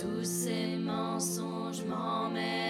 Tous ces mensonges m'emmènent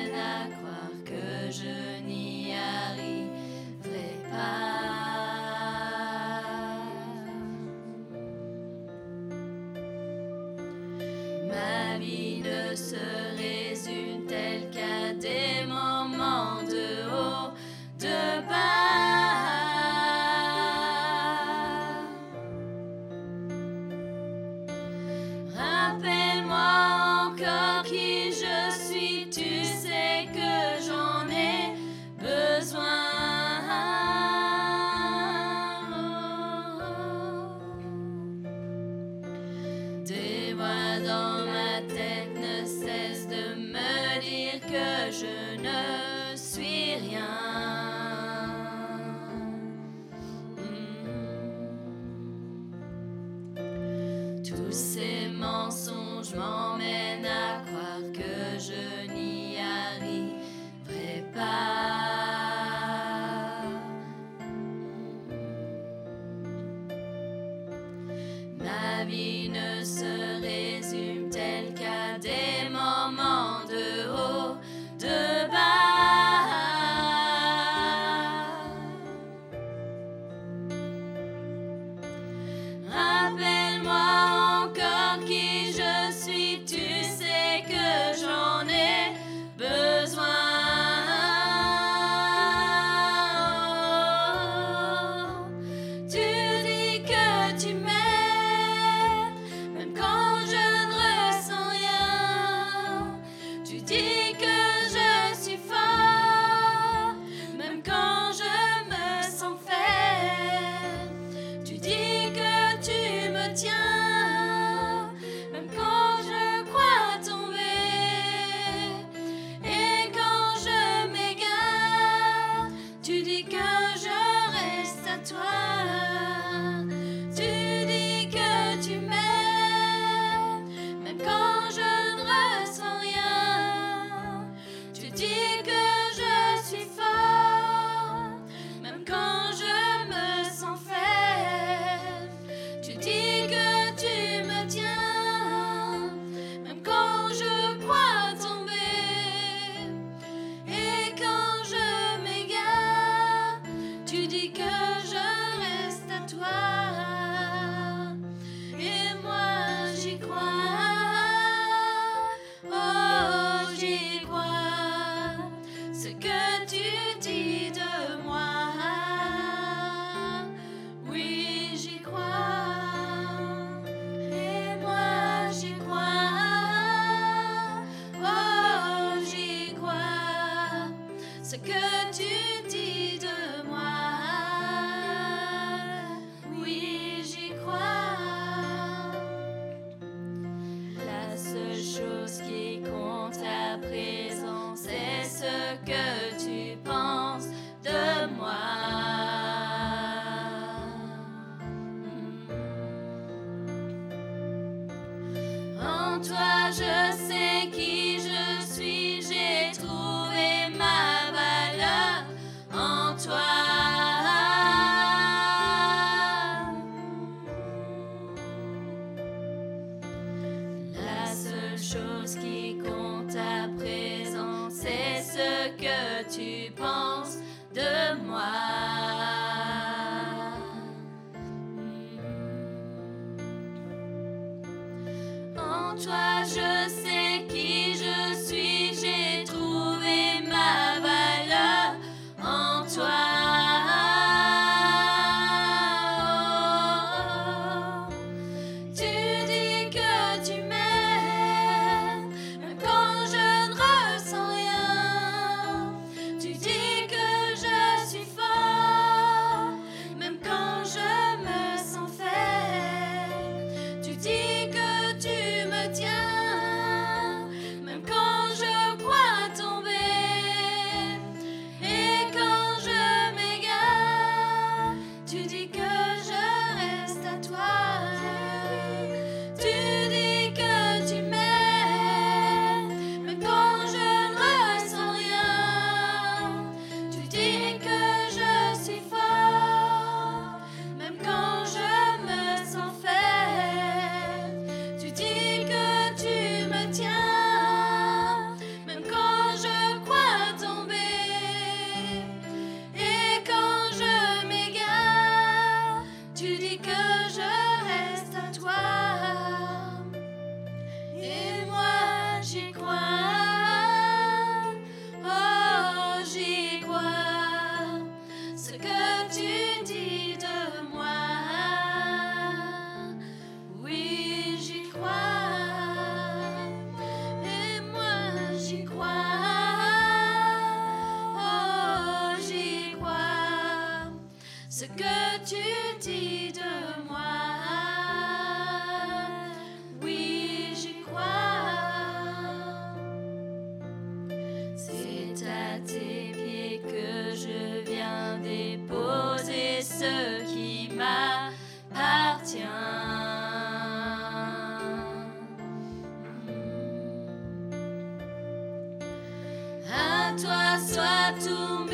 toi soit tout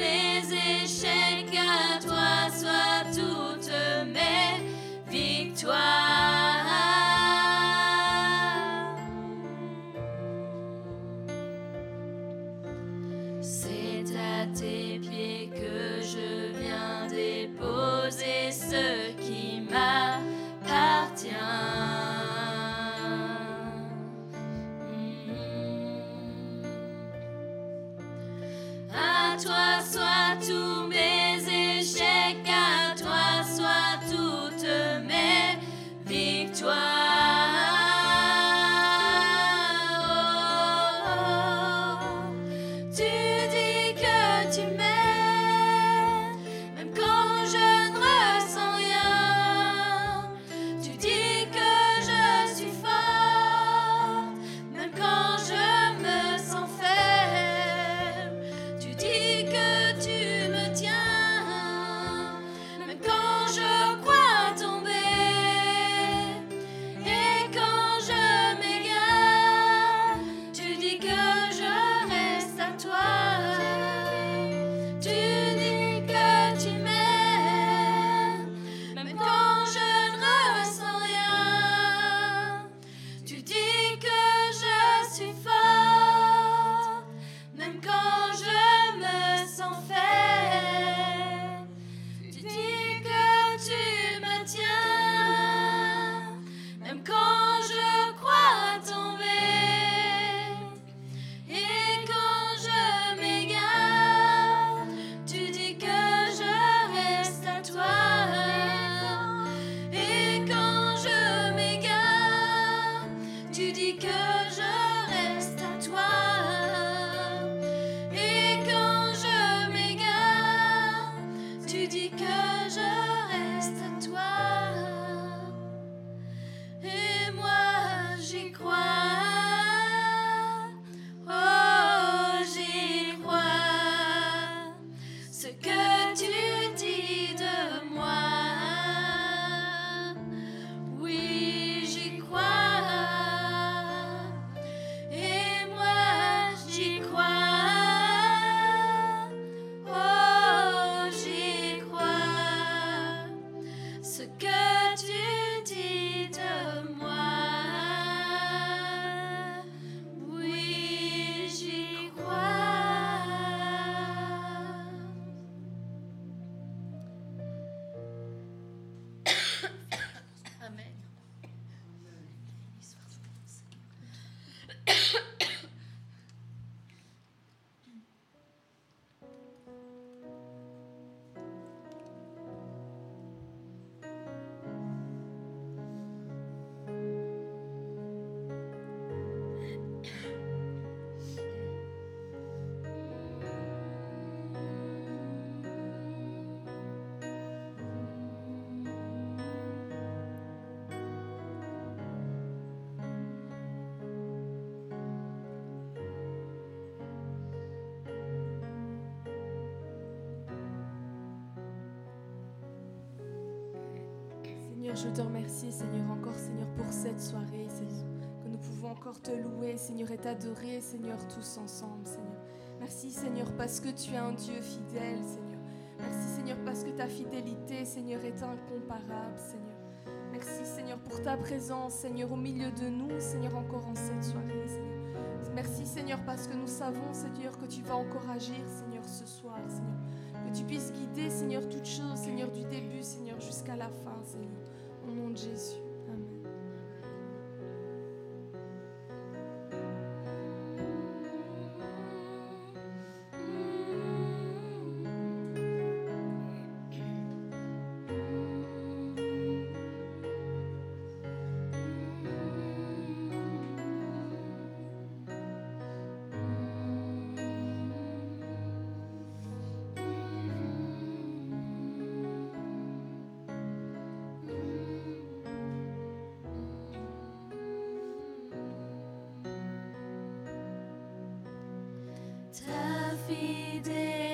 Je te remercie, Seigneur, encore, Seigneur, pour cette soirée, Seigneur, que nous pouvons encore te louer, Seigneur, et t'adorer, Seigneur, tous ensemble, Seigneur. Merci, Seigneur, parce que tu es un Dieu fidèle, Seigneur. Merci, Seigneur, parce que ta fidélité, Seigneur, est incomparable, Seigneur. Merci, Seigneur, pour ta présence, Seigneur, au milieu de nous, Seigneur, encore en cette soirée, Seigneur. Merci, Seigneur, parce que nous savons, Seigneur, que tu vas encore agir, Seigneur, ce soir, Seigneur. Que tu puisses guider, Seigneur, toutes choses, Seigneur, du début, Seigneur, jusqu'à la fin, Seigneur. Jésus. Ta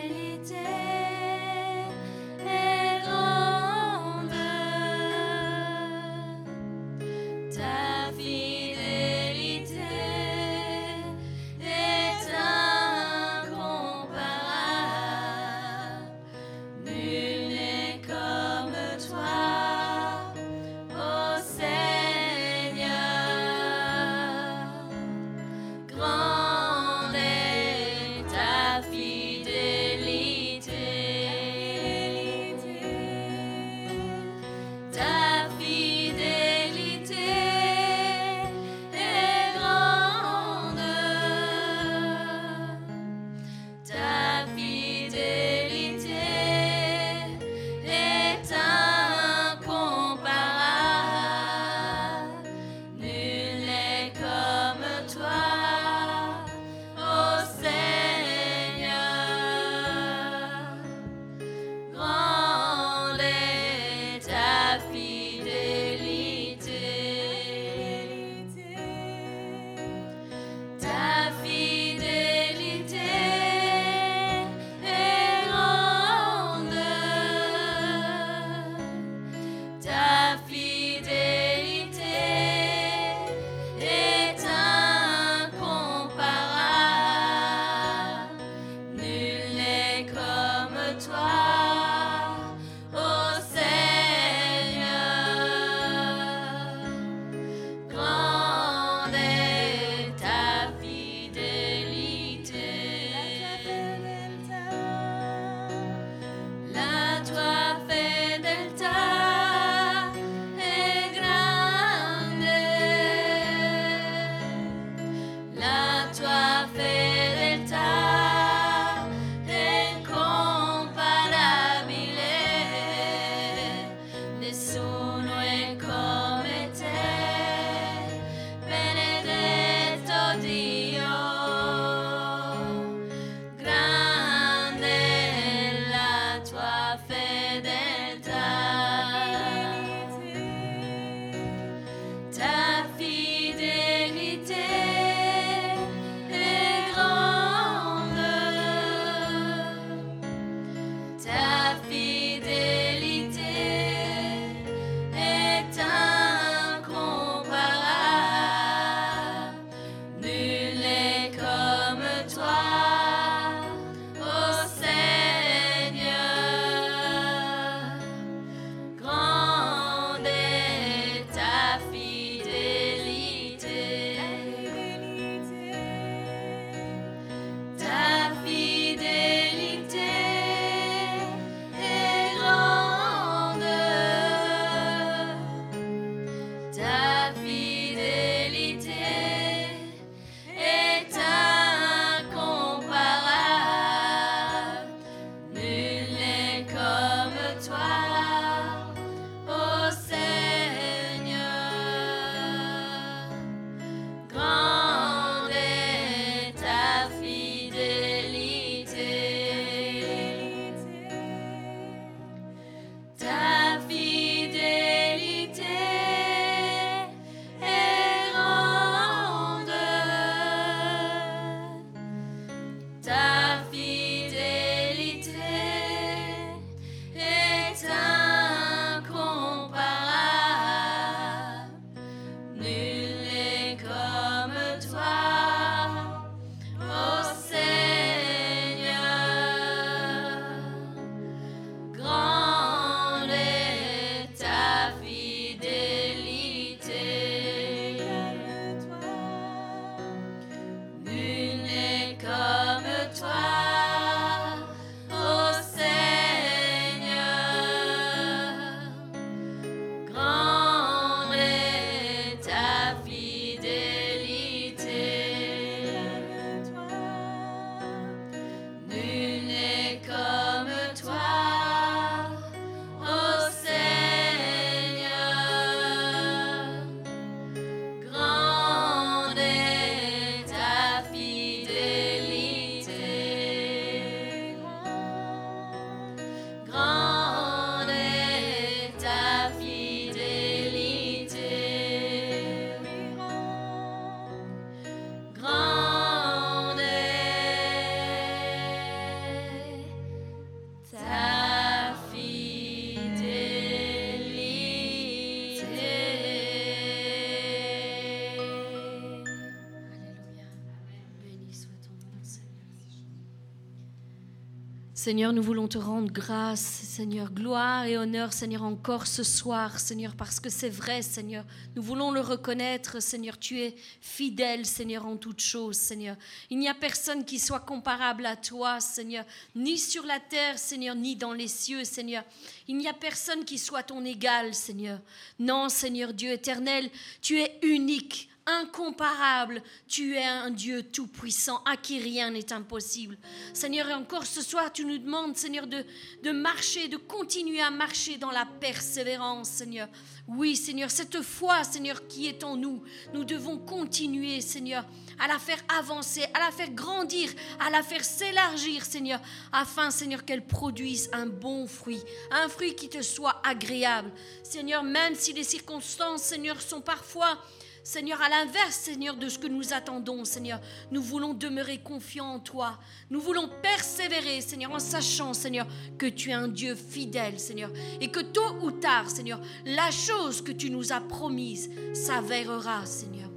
Seigneur, nous voulons te rendre grâce, Seigneur, gloire et honneur, Seigneur, encore ce soir, Seigneur, parce que c'est vrai, Seigneur. Nous voulons le reconnaître, Seigneur, tu es fidèle, Seigneur, en toutes choses, Seigneur. Il n'y a personne qui soit comparable à toi, Seigneur, ni sur la terre, Seigneur, ni dans les cieux, Seigneur. Il n'y a personne qui soit ton égal, Seigneur. Non, Seigneur Dieu éternel, tu es unique incomparable. Tu es un Dieu tout-puissant à qui rien n'est impossible. Seigneur, et encore ce soir, tu nous demandes, Seigneur, de, de marcher, de continuer à marcher dans la persévérance, Seigneur. Oui, Seigneur, cette foi, Seigneur, qui est en nous, nous devons continuer, Seigneur, à la faire avancer, à la faire grandir, à la faire s'élargir, Seigneur, afin, Seigneur, qu'elle produise un bon fruit, un fruit qui te soit agréable. Seigneur, même si les circonstances, Seigneur, sont parfois Seigneur, à l'inverse, Seigneur, de ce que nous attendons, Seigneur, nous voulons demeurer confiants en toi. Nous voulons persévérer, Seigneur, en sachant, Seigneur, que tu es un Dieu fidèle, Seigneur. Et que tôt ou tard, Seigneur, la chose que tu nous as promise s'avérera, Seigneur.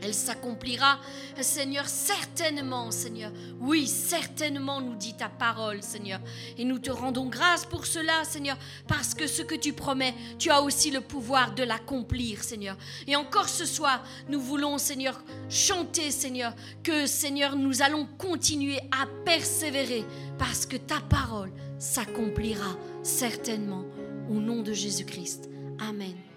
Elle s'accomplira, Seigneur, certainement, Seigneur. Oui, certainement, nous dit ta parole, Seigneur. Et nous te rendons grâce pour cela, Seigneur, parce que ce que tu promets, tu as aussi le pouvoir de l'accomplir, Seigneur. Et encore ce soir, nous voulons, Seigneur, chanter, Seigneur, que, Seigneur, nous allons continuer à persévérer, parce que ta parole s'accomplira certainement. Au nom de Jésus-Christ. Amen.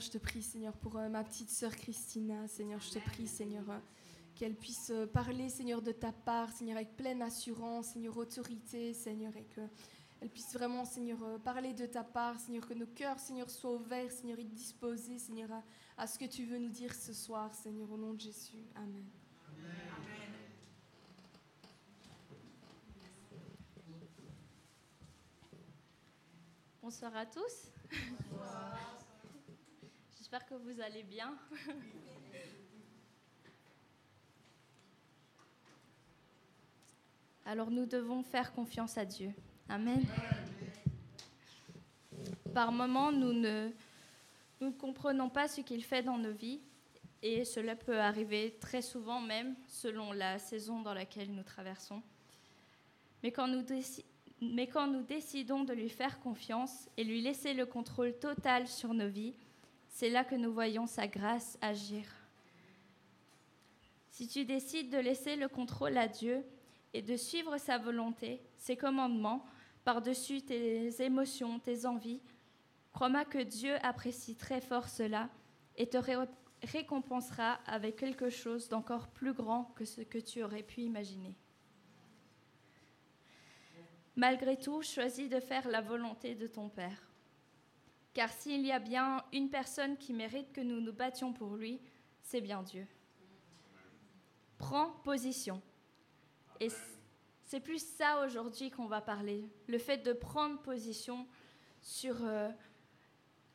Seigneur, je te prie, Seigneur, pour euh, ma petite sœur Christina. Seigneur, je te prie, Seigneur, euh, qu'elle puisse euh, parler, Seigneur, de ta part, Seigneur, avec pleine assurance, Seigneur, autorité, Seigneur, et qu'elle puisse vraiment, Seigneur, parler de ta part, Seigneur, que nos cœurs, Seigneur, soient ouverts, Seigneur, et disposés, Seigneur, à, ce que tu veux nous dire ce soir, Seigneur, au nom de Jésus. Amen. Bonsoir à tous. J'espère que vous allez bien. Alors nous devons faire confiance à Dieu. Amen. Par moments, nous ne, nous comprenons pas ce qu'il fait dans nos vies et cela peut arriver très souvent même selon la saison dans laquelle nous traversons. Mais quand nous, mais quand nous décidons de lui faire confiance et lui laisser le contrôle total sur nos vies, c'est là que nous voyons sa grâce agir. Si tu décides de laisser le contrôle à Dieu et de suivre sa volonté, ses commandements, par-dessus tes émotions, tes envies, crois-moi que Dieu apprécie très fort cela et te récompensera avec quelque chose d'encore plus grand que ce que tu aurais pu imaginer. Malgré tout, choisis de faire la volonté de ton Père. Car s'il y a bien une personne qui mérite que nous nous battions pour lui, c'est bien Dieu. prends position. Et c'est plus ça aujourd'hui qu'on va parler, le fait de prendre position sur, euh,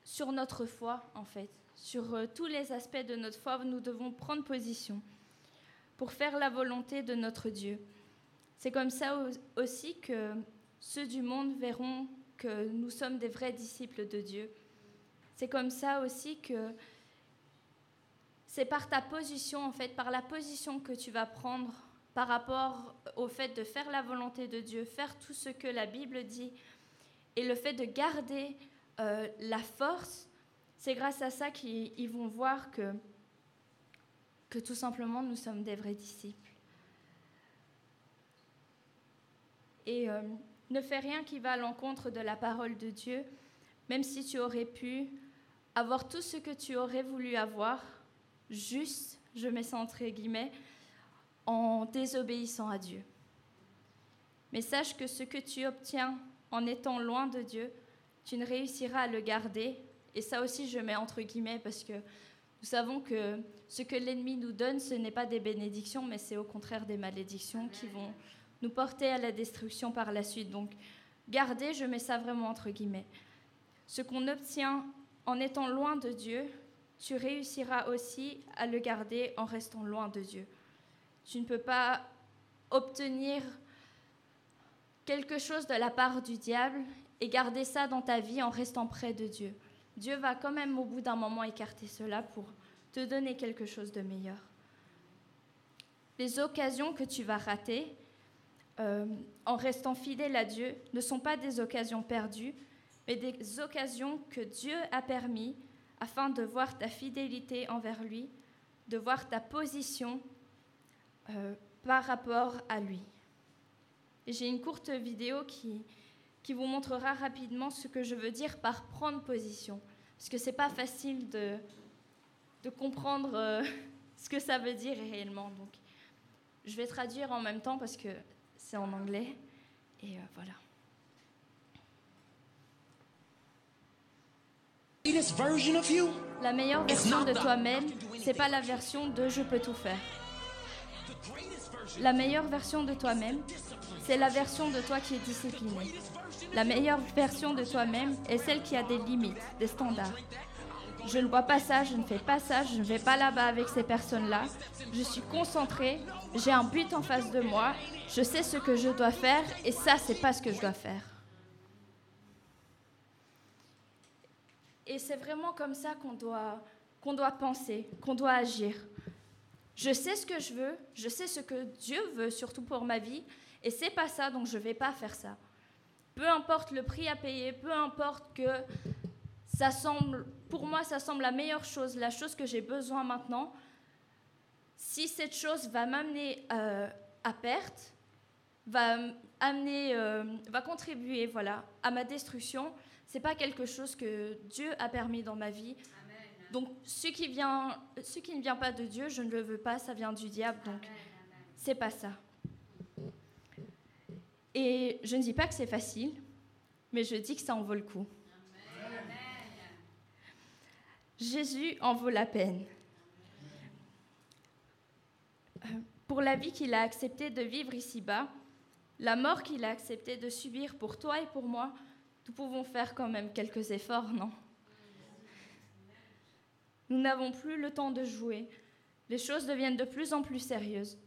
sur notre foi, en fait. Sur euh, tous les aspects de notre foi, nous devons prendre position pour faire la volonté de notre Dieu. C'est comme ça aussi que ceux du monde verront que nous sommes des vrais disciples de Dieu. C'est comme ça aussi que c'est par ta position, en fait, par la position que tu vas prendre par rapport au fait de faire la volonté de Dieu, faire tout ce que la Bible dit, et le fait de garder euh, la force, c'est grâce à ça qu'ils vont voir que, que tout simplement nous sommes des vrais disciples. Et euh, ne fais rien qui va à l'encontre de la parole de Dieu, même si tu aurais pu avoir tout ce que tu aurais voulu avoir, juste, je mets ça entre guillemets, en désobéissant à Dieu. Mais sache que ce que tu obtiens en étant loin de Dieu, tu ne réussiras à le garder. Et ça aussi, je mets entre guillemets parce que nous savons que ce que l'ennemi nous donne, ce n'est pas des bénédictions, mais c'est au contraire des malédictions qui vont nous porter à la destruction par la suite. Donc, garder, je mets ça vraiment entre guillemets. Ce qu'on obtient en étant loin de Dieu, tu réussiras aussi à le garder en restant loin de Dieu. Tu ne peux pas obtenir quelque chose de la part du diable et garder ça dans ta vie en restant près de Dieu. Dieu va quand même au bout d'un moment écarter cela pour te donner quelque chose de meilleur. Les occasions que tu vas rater euh, en restant fidèle à Dieu ne sont pas des occasions perdues, mais des occasions que Dieu a permis afin de voir ta fidélité envers lui, de voir ta position euh, par rapport à lui. J'ai une courte vidéo qui, qui vous montrera rapidement ce que je veux dire par prendre position. Parce que ce n'est pas facile de, de comprendre euh, ce que ça veut dire réellement. Donc, je vais traduire en même temps parce que c'est en anglais. Et euh, voilà. La meilleure version de toi-même, c'est pas la version de je peux tout faire. La meilleure version de toi-même, c'est la version de toi qui est disciplinée. La meilleure version de toi-même est celle qui a des limites, des standards. Je ne vois pas ça, je ne fais pas ça, je ne vais pas là-bas avec ces personnes-là. Je suis concentrée, j'ai un but en face de moi, je sais ce que je dois faire et ça, c'est pas ce que je dois faire. Et c'est vraiment comme ça qu'on doit, qu'on doit penser, qu'on doit agir. Je sais ce que je veux, je sais ce que Dieu veut, surtout pour ma vie, et c'est pas ça, donc je vais pas faire ça. Peu importe le prix à payer, peu importe que ça semble, pour moi, ça semble la meilleure chose, la chose que j'ai besoin maintenant. Si cette chose va m'amener euh, à perte, va amener, euh, va contribuer, voilà, à ma destruction, c'est pas quelque chose que Dieu a permis dans ma vie. Donc, ce qui, vient, ce qui ne vient pas de Dieu, je ne le veux pas, ça vient du diable. Donc, c'est pas ça. Et je ne dis pas que c'est facile, mais je dis que ça en vaut le coup. Jésus en vaut la peine. Euh, pour la vie qu'il a accepté de vivre ici-bas, la mort qu'il a accepté de subir pour toi et pour moi, nous pouvons faire quand même quelques efforts, non? Nous n'avons plus le temps de jouer. Les choses deviennent de plus en plus sérieuses.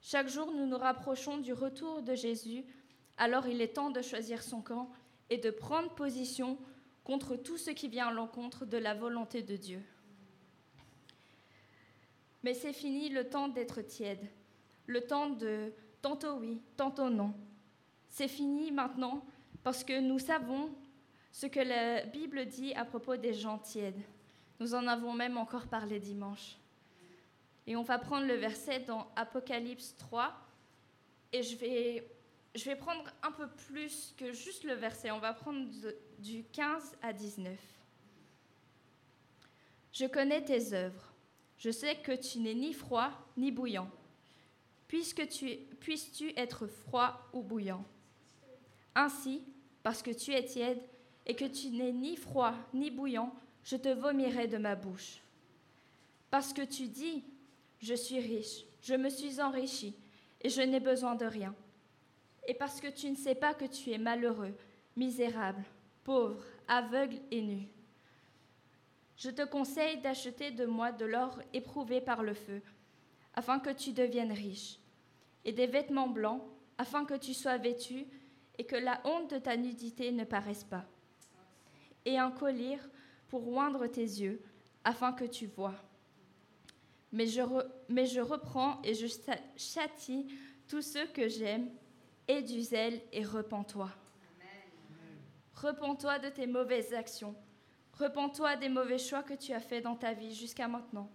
Chaque jour, nous nous rapprochons du retour de Jésus. Alors il est temps de choisir son camp et de prendre position contre tout ce qui vient à l'encontre de la volonté de Dieu. Mais c'est fini le temps d'être tiède, le temps de tantôt oui, tantôt non. C'est fini maintenant parce que nous savons ce que la Bible dit à propos des gens tièdes. Nous en avons même encore parlé dimanche. Et on va prendre le verset dans Apocalypse 3. Et je vais, je vais prendre un peu plus que juste le verset. On va prendre du 15 à 19. Je connais tes œuvres. Je sais que tu n'es ni froid ni bouillant. Puisque tu, puisses-tu être froid ou bouillant? Ainsi, parce que tu es tiède et que tu n'es ni froid ni bouillant, je te vomirai de ma bouche. Parce que tu dis, je suis riche, je me suis enrichi et je n'ai besoin de rien. Et parce que tu ne sais pas que tu es malheureux, misérable, pauvre, aveugle et nu. Je te conseille d'acheter de moi de l'or éprouvé par le feu, afin que tu deviennes riche, et des vêtements blancs, afin que tu sois vêtu et que la honte de ta nudité ne paraisse pas, et un collier pour oindre tes yeux, afin que tu vois. Mais je, reprends et je châtie tous ceux que j'aime, et du zèle et repens-toi. Repends-toi de tes mauvaises actions. Repends-toi des mauvais choix que tu as faits dans ta vie jusqu'à maintenant.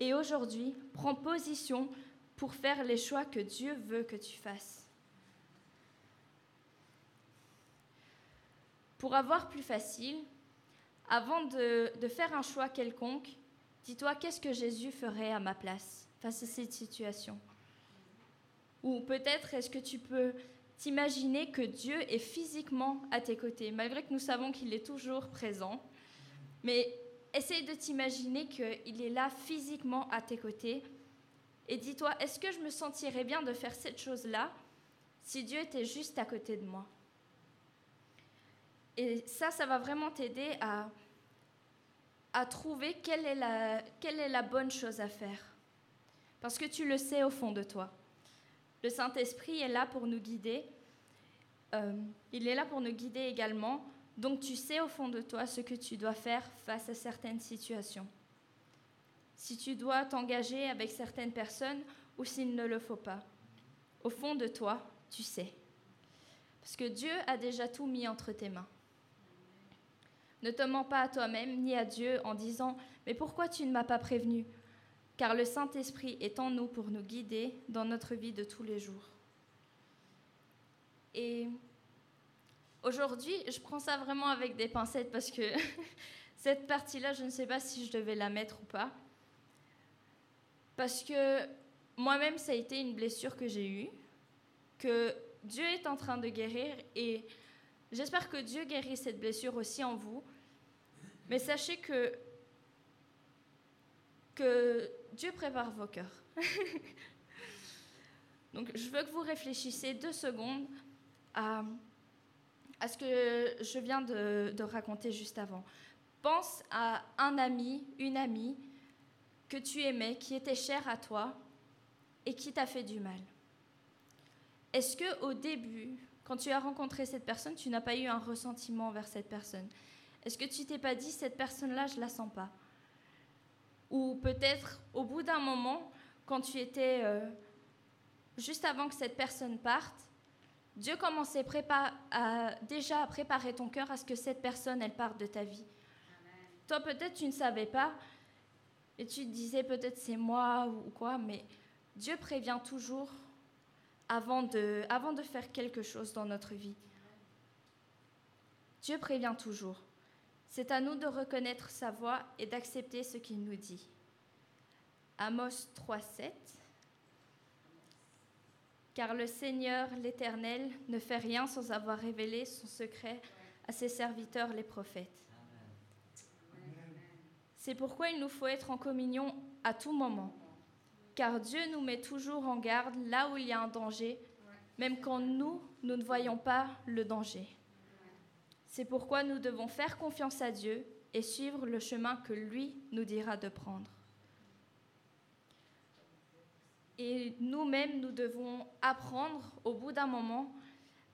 Et aujourd'hui, prends position pour faire les choix que Dieu veut que tu fasses. Pour avoir plus facile, avant de, de faire un choix quelconque, dis-toi qu'est-ce que Jésus ferait à ma place face à cette situation? Ou peut-être est-ce que tu peux t'imaginer que Dieu est physiquement à tes côtés, malgré que nous savons qu'il est toujours présent. Mais essaye de t'imaginer qu'il est là physiquement à tes côtés. Et dis-toi, est-ce que je me sentirais bien de faire cette chose-là si Dieu était juste à côté de moi? Et ça, ça va vraiment t'aider à, à trouver quelle est, la, quelle est la bonne chose à faire. Parce que tu le sais au fond de toi. Le Saint-Esprit est là pour nous guider. Euh, il est là pour nous guider également. Donc tu sais au fond de toi ce que tu dois faire face à certaines situations. Si tu dois t'engager avec certaines personnes ou s'il ne le faut pas. Au fond de toi, tu sais. Parce que Dieu a déjà tout mis entre tes mains. Ne te mens pas à toi-même ni à Dieu en disant ⁇ Mais pourquoi tu ne m'as pas prévenu ?⁇ car le Saint-Esprit est en nous pour nous guider dans notre vie de tous les jours. Et aujourd'hui, je prends ça vraiment avec des pincettes parce que cette partie-là, je ne sais pas si je devais la mettre ou pas. Parce que moi-même, ça a été une blessure que j'ai eue, que Dieu est en train de guérir et j'espère que Dieu guérit cette blessure aussi en vous. Mais sachez que que Dieu prépare vos cœurs. Donc je veux que vous réfléchissiez deux secondes à, à ce que je viens de, raconter juste avant. Pense à un ami, une amie que tu aimais, qui était cher à toi et qui t'a fait du mal. Est-ce que au début, quand tu as rencontré cette personne, tu n'as pas eu un ressentiment envers cette personne? Est-ce que tu t'es pas dit cette personne-là, je la sens pas? Ou peut-être au bout d'un moment, quand tu étais euh, juste avant que cette personne parte, Dieu commençait à, déjà à préparer ton cœur à ce que cette personne, elle parte de ta vie. Toi, peut-être tu ne savais pas et tu te disais peut-être c'est moi ou quoi, mais Dieu prévient toujours avant de, avant de faire quelque chose dans notre vie. Dieu prévient toujours. C'est à nous de reconnaître sa voix et d'accepter ce qu'il nous dit. Amos 3.7 Car le Seigneur l'Éternel ne fait rien sans avoir révélé son secret à ses serviteurs les prophètes. C'est pourquoi il nous faut être en communion à tout moment, car Dieu nous met toujours en garde là où il y a un danger, même quand nous, nous ne voyons pas le danger. C'est pourquoi nous devons faire confiance à Dieu et suivre le chemin que lui nous dira de prendre. Et nous-mêmes, nous devons apprendre au bout d'un moment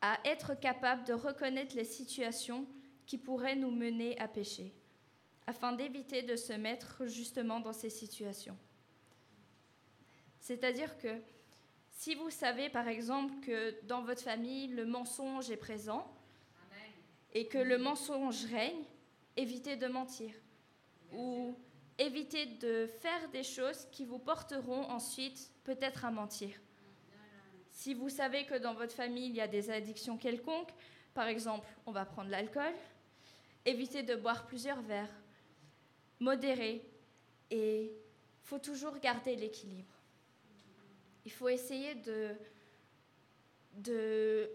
à être capables de reconnaître les situations qui pourraient nous mener à pécher, afin d'éviter de se mettre justement dans ces situations. C'est-à-dire que si vous savez par exemple que dans votre famille le mensonge est présent, et que le mensonge règne, évitez de mentir évitez de faire des choses qui vous porteront ensuite peut-être à mentir. Si vous savez que dans votre famille il y a des addictions quelconques, par exemple on va prendre l'alcool, évitez de boire plusieurs verres, modérez et il faut toujours garder l'équilibre. Il faut essayer de,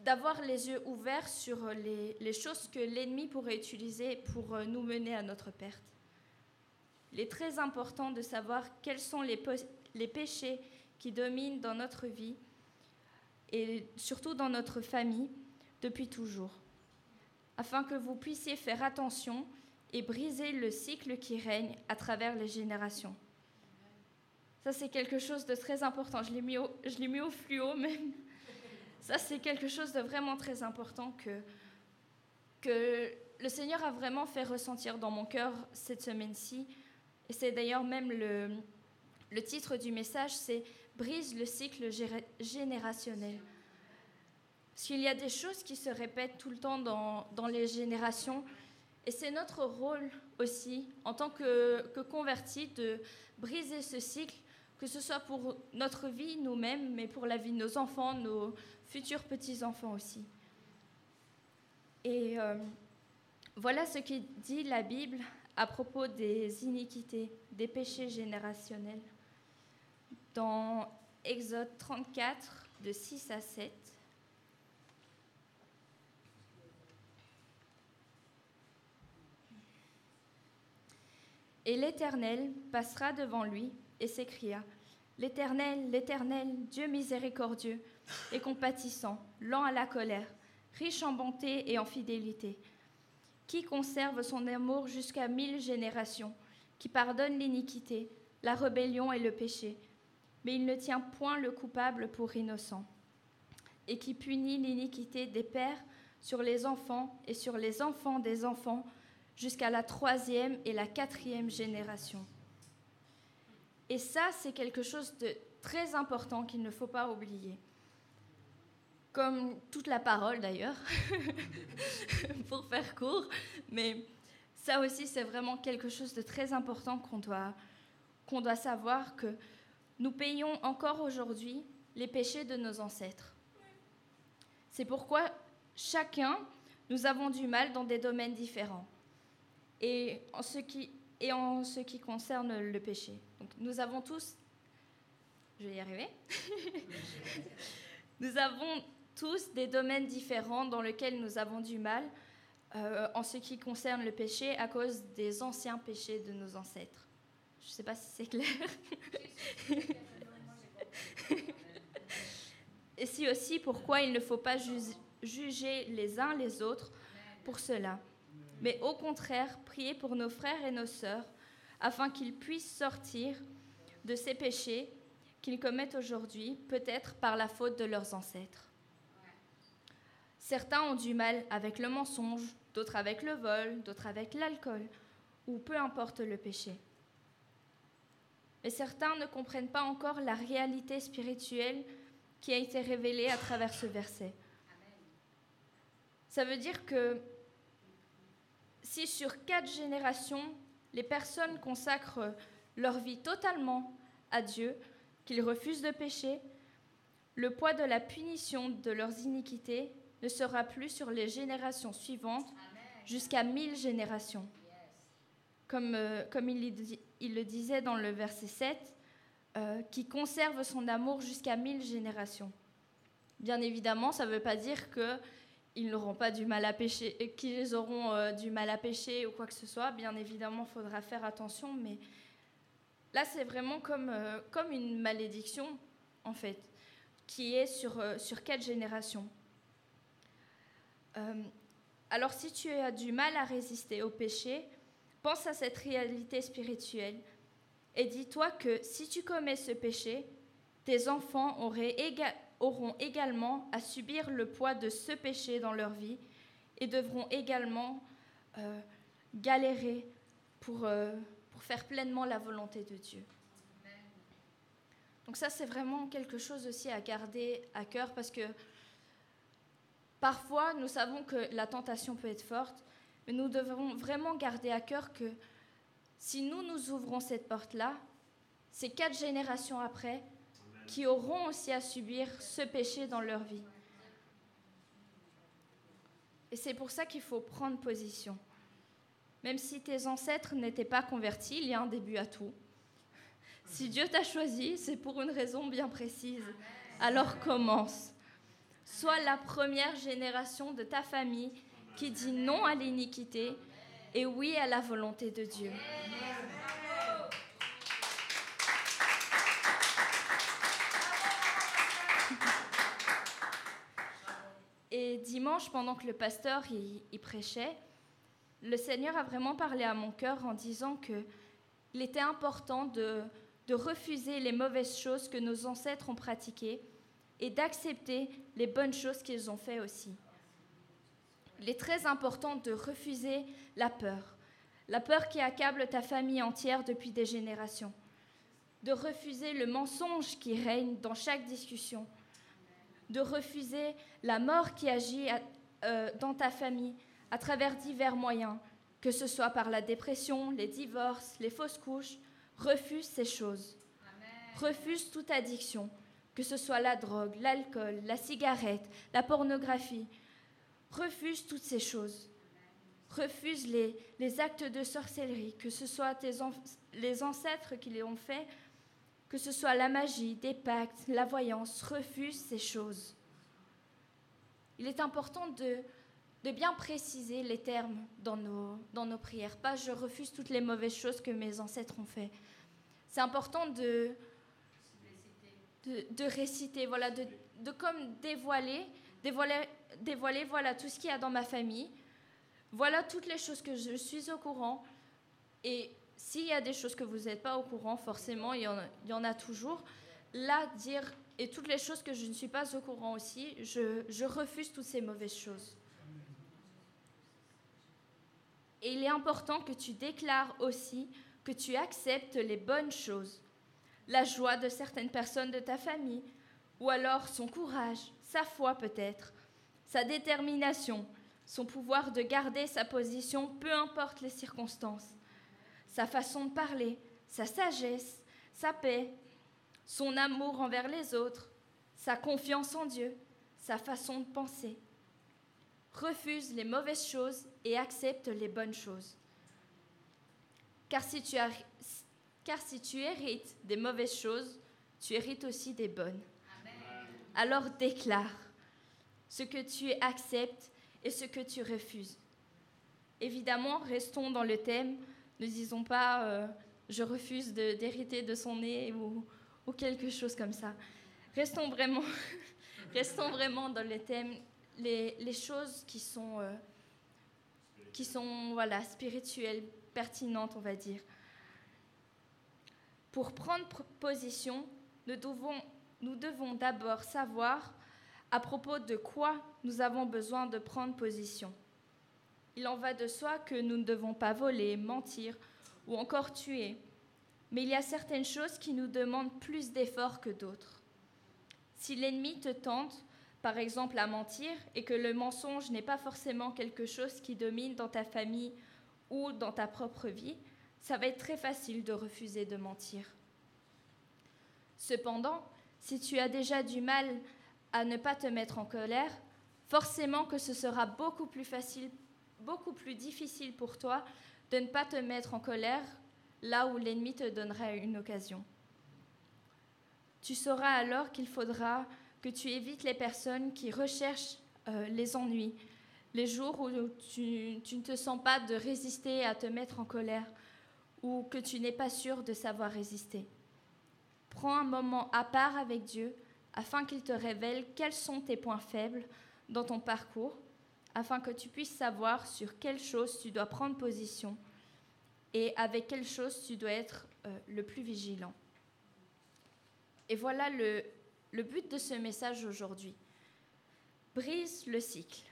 d'avoir les yeux ouverts sur les, choses que l'ennemi pourrait utiliser pour euh, nous mener à notre perte. Il est très important de savoir quelles sont les, les péchés qui dominent dans notre vie et surtout dans notre famille depuis toujours, afin que vous puissiez faire attention et briser le cycle qui règne à travers les générations. Ça, c'est quelque chose de très important. Je l'ai mis, mis au fluo même. Ça, c'est quelque chose de vraiment très important que, que le Seigneur a vraiment fait ressentir dans mon cœur cette semaine-ci. Et c'est d'ailleurs même le, le titre du message, c'est Brise le cycle générationnel. Parce qu'il y a des choses qui se répètent tout le temps dans, dans les générations. Et c'est notre rôle aussi, en tant que, que convertis, de briser ce cycle, que ce soit pour notre vie nous-mêmes, mais pour la vie de nos enfants, nos futurs petits-enfants aussi. Et euh, voilà ce que dit la Bible à propos des iniquités, des péchés générationnels. Dans Exode 34, de 6 à 7. Et l'Éternel passera devant lui et s'écria, L'Éternel, l'Éternel, Dieu miséricordieux et compatissant, lent à la colère, riche en bonté et en fidélité, qui conserve son amour jusqu'à mille générations, qui pardonne l'iniquité, la rébellion et le péché, mais il ne tient point le coupable pour innocent, et qui punit l'iniquité des pères sur les enfants et sur les enfants des enfants, jusqu'à la troisième et la quatrième génération. Et ça, c'est quelque chose de très important qu'il ne faut pas oublier. Comme toute la parole d'ailleurs, pour faire court, mais ça aussi, c'est vraiment quelque chose de très important qu'on doit, qu'on doit savoir que nous payons encore aujourd'hui les péchés de nos ancêtres. C'est pourquoi chacun, nous avons du mal dans des domaines différents et en ce qui, et en ce qui concerne le péché. Donc, nous avons tous, je vais y arriver, nous avons tous des domaines différents dans lesquels nous avons du mal euh, en ce qui concerne le péché à cause des anciens péchés de nos ancêtres. Je ne sais pas si c'est clair. Et c'est aussi pourquoi il ne faut pas juger les uns les autres pour cela? Mais au contraire prier pour nos frères et nos sœurs, afin qu'ils puissent sortir de ces péchés qu'ils commettent aujourd'hui, peut-être par la faute de leurs ancêtres. Certains ont du mal avec le mensonge, d'autres avec le vol, d'autres avec l'alcool, ou peu importe le péché. Mais certains ne comprennent pas encore la réalité spirituelle qui a été révélée à travers ce verset. Ça veut dire que si sur quatre générations, les personnes consacrent leur vie totalement à Dieu, qu'ils refusent de pécher, le poids de la punition de leurs iniquités ne sera plus sur les générations suivantes jusqu'à mille générations. Comme, euh, il, le disait dans le verset 7, euh, qui conserve son amour jusqu'à mille générations. Bien évidemment, ça ne veut pas dire que ils n'auront pas du mal à pêcher, qu'ils auront euh, du mal à pêcher ou quoi que ce soit. Bien évidemment, il faudra faire attention, mais là, c'est vraiment comme, euh, comme une malédiction, en fait, qui est sur, euh, sur quatre générations. Alors, si tu as du mal à résister au péché, pense à cette réalité spirituelle et dis-toi que si tu commets ce péché, tes enfants auront également à subir le poids de ce péché dans leur vie et devront également euh, galérer pour, euh, pour faire pleinement la volonté de Dieu. Donc ça, c'est vraiment quelque chose aussi à garder à cœur parce que parfois, nous savons que la tentation peut être forte, mais nous devons vraiment garder à cœur que si nous nous ouvrons cette porte-là, ces quatre générations après, qui auront aussi à subir ce péché dans leur vie. Et c'est pour ça qu'il faut prendre position. Même si tes ancêtres n'étaient pas convertis, il y a un début à tout. Si Dieu t'a choisi, c'est pour une raison bien précise. Alors commence sois la première génération de ta famille qui dit non à l'iniquité et oui à la volonté de Dieu. Et dimanche, pendant que le pasteur y, prêchait, le Seigneur a vraiment parlé à mon cœur en disant que il était important de, de refuser les mauvaises choses que nos ancêtres ont pratiquées et d'accepter les bonnes choses qu'ils ont fait aussi. Il est très important de refuser la peur, la peur qui accable ta famille entière depuis des générations, de refuser le mensonge qui règne dans chaque discussion, de refuser la mort qui agit euh, dans ta famille à travers divers moyens, que ce soit par la dépression, les divorces, les fausses couches. Refuse ces choses. Refuse toute addiction, que ce soit la drogue, l'alcool, la cigarette, la pornographie. Refuse toutes ces choses. Refuse les, les actes de sorcellerie, que ce soit tes les ancêtres qui les ont fait que ce soit la magie, des pactes, la voyance, refuse ces choses. Il est important de, de bien préciser les termes dans nos, dans nos prières. Pas je refuse toutes les mauvaises choses que mes ancêtres ont fait. C'est important de, de, réciter, voilà, de, de comme dévoiler, dévoiler, dévoiler voilà, tout ce qu'il y a dans ma famille. Voilà toutes les choses que je suis au courant. Et s'il y a des choses que vous n'êtes pas au courant, forcément, il y, en a, toujours. Là, dire, et toutes les choses que je ne suis pas au courant aussi, je, refuse toutes ces mauvaises choses. Et il est important que tu déclares aussi que tu acceptes les bonnes choses, la joie de certaines personnes de ta famille, ou alors son courage, sa foi peut-être, sa détermination, son pouvoir de garder sa position, peu importe les circonstances sa façon de parler, sa sagesse, sa paix, son amour envers les autres, sa confiance en Dieu, sa façon de penser. Refuse les mauvaises choses et accepte les bonnes choses. Car si tu, car si tu hérites des mauvaises choses, tu hérites aussi des bonnes. Alors déclare ce que tu acceptes et ce que tu refuses. Évidemment, restons dans le thème ne disons pas euh, je refuse d'hériter de, son nez ou, quelque chose comme ça. Restons vraiment, restons vraiment dans le thème, les, choses qui sont, euh, qui sont voilà, spirituelles, pertinentes, on va dire. Pour prendre position, nous devons, d'abord savoir à propos de quoi nous avons besoin de prendre position. Il en va de soi que nous ne devons pas voler, mentir ou encore tuer. Mais il y a certaines choses qui nous demandent plus d'efforts que d'autres. Si l'ennemi te tente, par exemple, à mentir, et que le mensonge n'est pas forcément quelque chose qui domine dans ta famille ou dans ta propre vie, ça va être très facile de refuser de mentir. Cependant, si tu as déjà du mal à ne pas te mettre en colère, forcément que ce sera beaucoup plus difficile pour toi de ne pas te mettre en colère là où l'ennemi te donnera une occasion. Tu sauras alors qu'il faudra que tu évites les personnes qui recherchent euh, les ennuis, les jours où tu, ne te sens pas de résister à te mettre en colère ou que tu n'es pas sûr de savoir résister. Prends un moment à part avec Dieu afin qu'il te révèle quels sont tes points faibles dans ton parcours afin que tu puisses savoir sur quelle chose tu dois prendre position et avec quelle chose tu dois être euh, le plus vigilant. Et voilà le, le but de ce message aujourd'hui. Brise le cycle,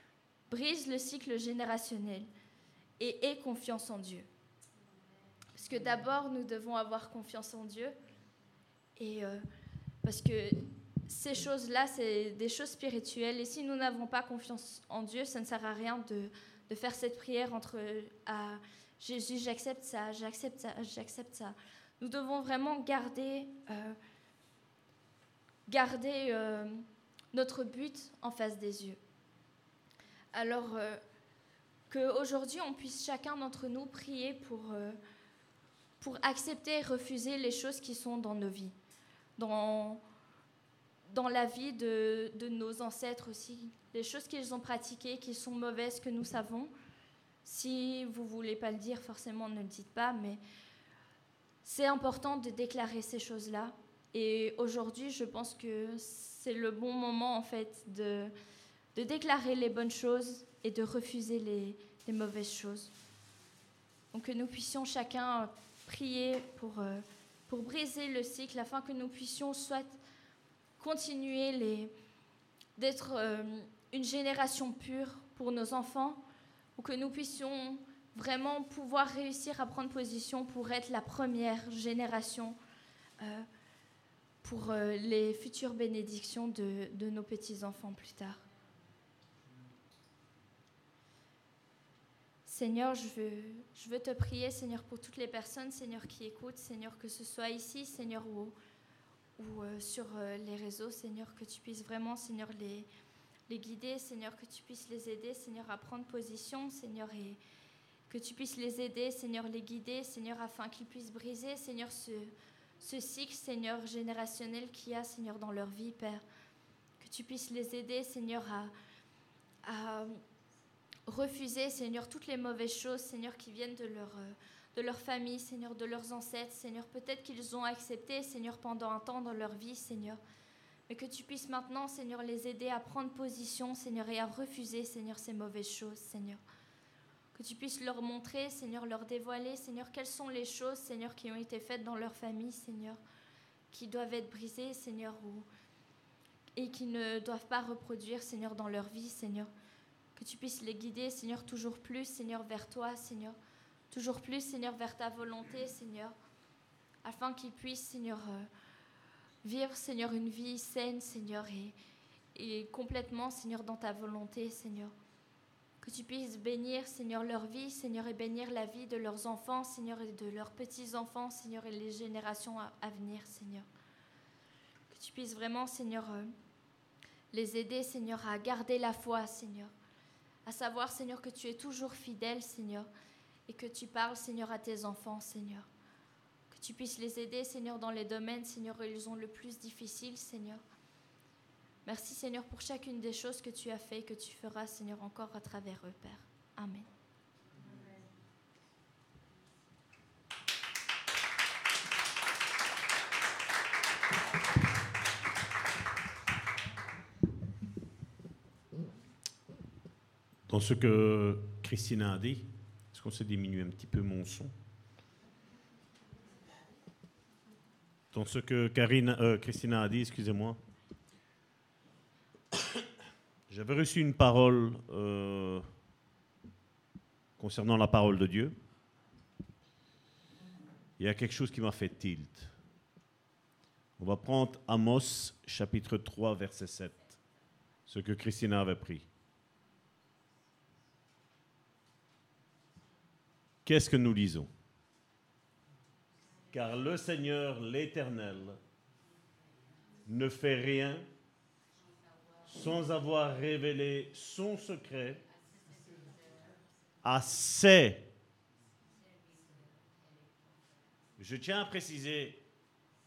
brise le cycle générationnel et aie confiance en Dieu. Parce que d'abord, nous devons avoir confiance en Dieu. Et euh, parce que ces choses-là, c'est des choses spirituelles. Et si nous n'avons pas confiance en Dieu, ça ne sert à rien de, de faire cette prière entre à Jésus, j'accepte ça, j'accepte ça, j'accepte ça. Nous devons vraiment garder, euh, garder euh, notre but en face des yeux. Alors euh, qu'aujourd'hui, on puisse chacun d'entre nous prier pour, pour accepter et refuser les choses qui sont dans nos vies, dans, dans la vie de, nos ancêtres aussi, les choses qu'ils ont pratiquées, qui sont mauvaises, que nous savons. Si vous voulez pas le dire, forcément, ne le dites pas, mais c'est important de déclarer ces choses-là. Et aujourd'hui, je pense que c'est le bon moment, en fait, de, de déclarer les bonnes choses et de refuser les, les mauvaises choses. Donc que nous puissions chacun prier pour, euh, pour briser le cycle afin que nous puissions soit continuer d'être euh, une génération pure pour nos enfants ou que nous puissions vraiment pouvoir réussir à prendre position pour être la première génération euh, pour les futures bénédictions de, de nos petits-enfants plus tard. Seigneur, je veux, je veux te prier, Seigneur, pour toutes les personnes, Seigneur, qui écoutent, Seigneur, que ce soit ici, Seigneur, ou, ou euh, sur euh, les réseaux, Seigneur, que tu puisses vraiment, Seigneur, les, les guider, Seigneur, que tu puisses les aider, Seigneur, à prendre position, Seigneur, et que tu puisses les aider, Seigneur, les guider, Seigneur, afin qu'ils puissent briser, Seigneur, ce, ce cycle, Seigneur, générationnel qu'il y a, Seigneur, dans leur vie, Père. Que tu puisses les aider, Seigneur, à, à refuser, Seigneur, toutes les mauvaises choses, Seigneur, qui viennent de leur, euh, de leur famille, Seigneur, de leurs ancêtres, Seigneur. Peut-être qu'ils ont accepté, Seigneur, pendant un temps dans leur vie, Seigneur. Mais que tu puisses maintenant, Seigneur, les aider à prendre position, Seigneur, et à refuser, Seigneur, ces mauvaises choses, Seigneur. Que tu puisses leur montrer, Seigneur, leur dévoiler, Seigneur, quelles sont les choses, Seigneur, qui ont été faites dans leur famille, Seigneur, qui doivent être brisées, Seigneur, ou, et qui ne doivent pas reproduire, Seigneur, dans leur vie, Seigneur. Que tu puisses les guider, Seigneur, toujours plus, Seigneur, vers toi, Seigneur. Toujours plus, Seigneur, vers ta volonté, Seigneur. Afin qu'ils puissent, Seigneur, euh, vivre, Seigneur, une vie saine, Seigneur, et, et complètement, Seigneur, dans ta volonté, Seigneur. Que tu puisses bénir, Seigneur, leur vie, Seigneur, et bénir la vie de leurs enfants, Seigneur, et de leurs petits-enfants, Seigneur, et les générations à, venir, Seigneur. Que tu puisses vraiment, Seigneur, euh, les aider, Seigneur, à garder la foi, Seigneur. À savoir, Seigneur, que tu es toujours fidèle, Seigneur, et que tu parles, Seigneur, à tes enfants, Seigneur. Que tu puisses les aider, Seigneur, dans les domaines, Seigneur, où ils ont le plus difficile, Seigneur. Merci, Seigneur, pour chacune des choses que tu as fait et que tu feras, Seigneur, encore à travers eux, Père. Amen. Dans ce que Christina a dit, est-ce qu'on s'est diminué un petit peu mon son? Dans ce que Karine, euh, Christina a dit, excusez-moi, j'avais reçu une parole euh, concernant la parole de Dieu. Il y a quelque chose qui m'a fait tilt. On va prendre Amos chapitre 3 verset 7, ce que Christina avait pris. Qu'est-ce que nous lisons? Car le Seigneur, l'Éternel, ne fait rien sans avoir révélé son secret à ses. Je tiens à préciser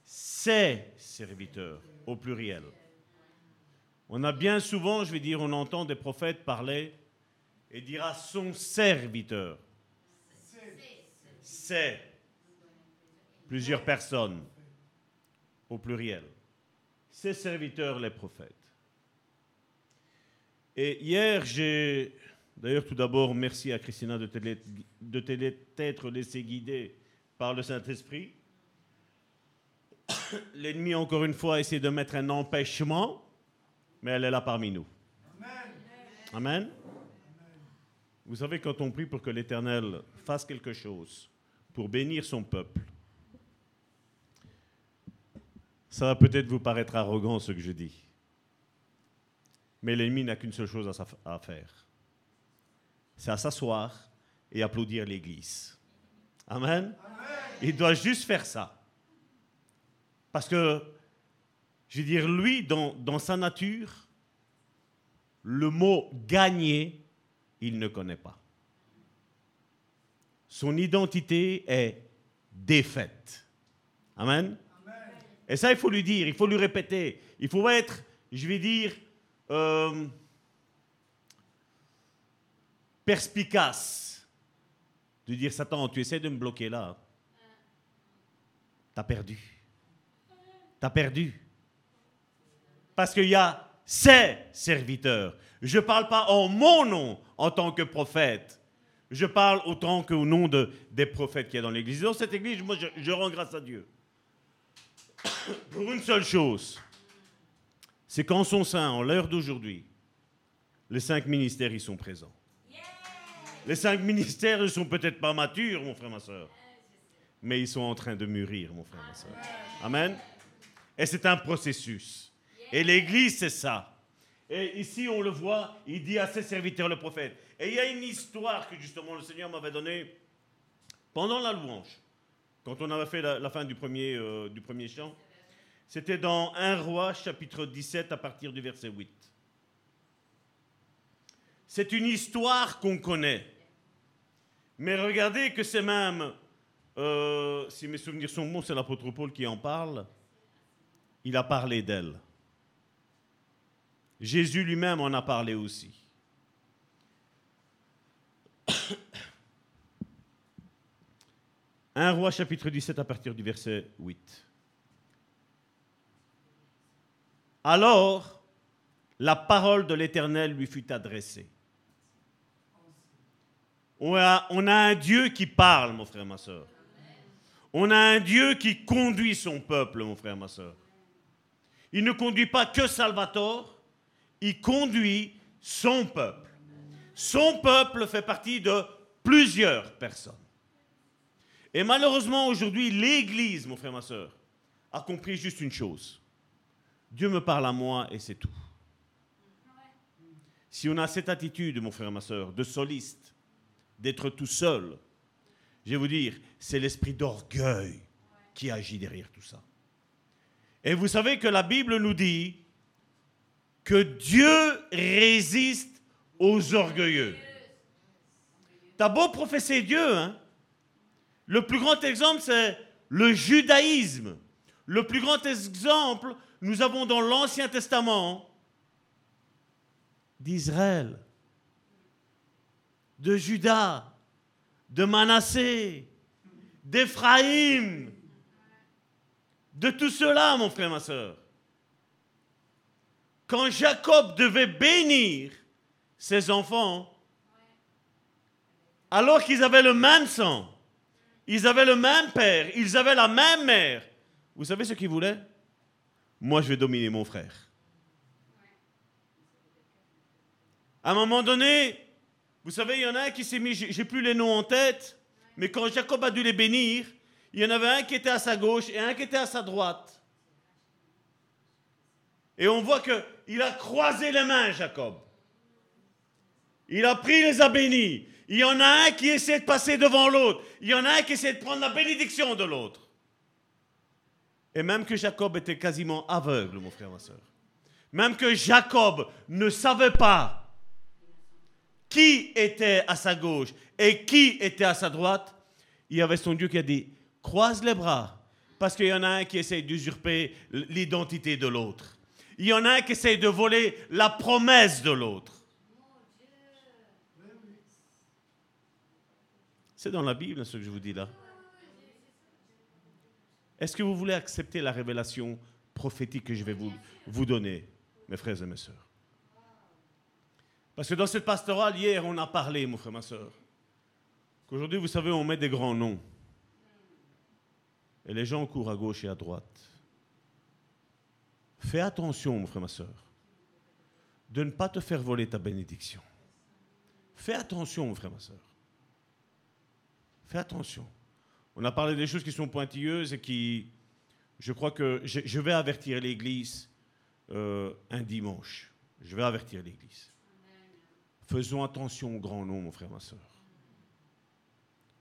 ses serviteurs au pluriel. On a bien souvent, je vais dire, on entend des prophètes parler et dire à son serviteur. C'est plusieurs personnes au pluriel. Ses serviteurs, les prophètes. Et hier, j'ai. D'ailleurs, tout d'abord, merci à Christina de t'être laissé guider par le Saint-Esprit. L'ennemi, encore une fois, a essayé de mettre un empêchement, mais elle est là parmi nous. Amen. Vous savez, quand on prie pour que l'Éternel fasse quelque chose, pour bénir son peuple, ça va peut-être vous paraître arrogant ce que je dis. Mais l'ennemi n'a qu'une seule chose à, faire. C'est à s'asseoir et applaudir l'Église. Amen. Il doit juste faire ça. Parce que, je veux dire, lui, dans, dans sa nature, le mot gagner, il ne connaît pas. Son identité est défaite. Amen? Et ça, il faut lui dire, il faut lui répéter. Il faut être, je vais dire, euh, perspicace. De dire, Satan, tu essaies de me bloquer là. T'as perdu. T'as perdu. Parce qu'il y a ses serviteurs. Je ne parle pas en mon nom en tant que prophète. Je parle autant qu'au nom de, des prophètes qui y a dans l'église. Dans cette église, moi, je, je rends grâce à Dieu. Pour une seule chose, c'est qu'en son sein, en l'heure d'aujourd'hui, les cinq ministères y sont présents. Les cinq ministères ne sont peut-être pas matures, mon frère, ma soeur, mais ils sont en train de mûrir, mon frère, ma soeur. Amen. Et c'est un processus. Et l'Église, c'est ça. Et ici, on le voit, il dit à ses serviteurs, le prophète. Et il y a une histoire que justement le Seigneur m'avait donnée pendant la louange, quand on avait fait la, fin du premier, euh, du premier chant. C'était dans 1 Roi, chapitre 17, à partir du verset 8. C'est une histoire qu'on connaît. Mais regardez que c'est même, euh, si mes souvenirs sont bons, c'est l'apôtre Paul qui en parle. Il a parlé d'elle. Jésus lui-même en a parlé aussi. Un roi chapitre 17 à partir du verset 8. Alors, la parole de l'Éternel lui fut adressée. On a, on a un Dieu qui parle, mon frère, ma soeur. On a un Dieu qui conduit son peuple, mon frère, ma soeur. Il ne conduit pas que Salvatore, il conduit son peuple. Son peuple fait partie de plusieurs personnes. Et malheureusement, aujourd'hui, l'Église, mon frère, ma soeur, a compris juste une chose. Dieu me parle à moi et c'est tout. Si on a cette attitude, mon frère, ma soeur, de soliste, d'être tout seul, je vais vous dire, c'est l'esprit d'orgueil qui agit derrière tout ça. Et vous savez que la Bible nous dit que Dieu résiste aux orgueilleux. T'as beau professer Dieu, hein? Le plus grand exemple, c'est le judaïsme. Le plus grand exemple, nous avons dans l'Ancien Testament d'Israël, de Judas, de Manassé, d'Éphraïm, de tout cela, mon frère, ma soeur. Quand Jacob devait bénir ses enfants, alors qu'ils avaient le même sang, ils avaient le même père, ils avaient la même mère, vous savez ce qu'ils voulaient? Moi, je vais dominer mon frère. À un moment donné, vous savez, il y en a un qui s'est mis, j'ai plus les noms en tête, mais quand Jacob a dû les bénir, il y en avait un qui était à sa gauche et un qui était à sa droite. Et on voit qu'il a croisé les mains, Jacob. Il a pris les a bénis. Il y en a un qui essaie de passer devant l'autre. Il y en a un qui essaie de prendre la bénédiction de l'autre. Et même que Jacob était quasiment aveugle, mon frère, ma soeur. Même que Jacob ne savait pas qui était à sa gauche et qui était à sa droite, il y avait son Dieu qui a dit, croise les bras, parce qu'il y en a un qui essaie d'usurper l'identité de l'autre. Il y en a un qui essaie de voler la promesse de l'autre. C'est dans la Bible ce que je vous dis là. Est-ce que vous voulez accepter la révélation prophétique que je vais vous, donner, mes frères et mes sœurs? Parce que dans cette pastorale, hier, on a parlé, mon frère, ma soeur, qu'aujourd'hui, vous savez, on met des grands noms. Et les gens courent à gauche et à droite. Fais attention, mon frère, ma soeur, de ne pas te faire voler ta bénédiction. Fais attention, mon frère, ma soeur. Fais attention. On a parlé des choses qui sont pointilleuses et qui, je crois que je, vais avertir l'Église euh, un dimanche. Je vais avertir l'Église. Faisons attention aux grands noms, mon frère, ma soeur.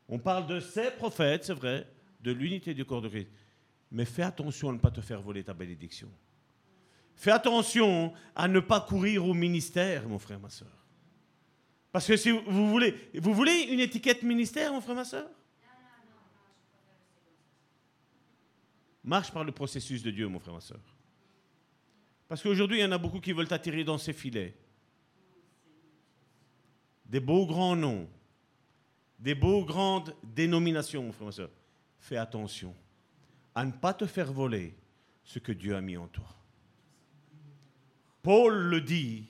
On parle de ces prophètes, c'est vrai, de l'unité du corps de Christ. Mais fais attention à ne pas te faire voler ta bénédiction. Fais attention à ne pas courir au ministère, mon frère, ma soeur. Parce que si vous voulez, vous voulez une étiquette ministère, mon frère, ma soeur Marche par le processus de Dieu, mon frère, ma soeur. Parce qu'aujourd'hui, il y en a beaucoup qui veulent t'attirer dans ces filets. Des beaux grands noms, des beaux grandes dénominations, mon frère, ma soeur. Fais attention à ne pas te faire voler ce que Dieu a mis en toi. Paul le dit,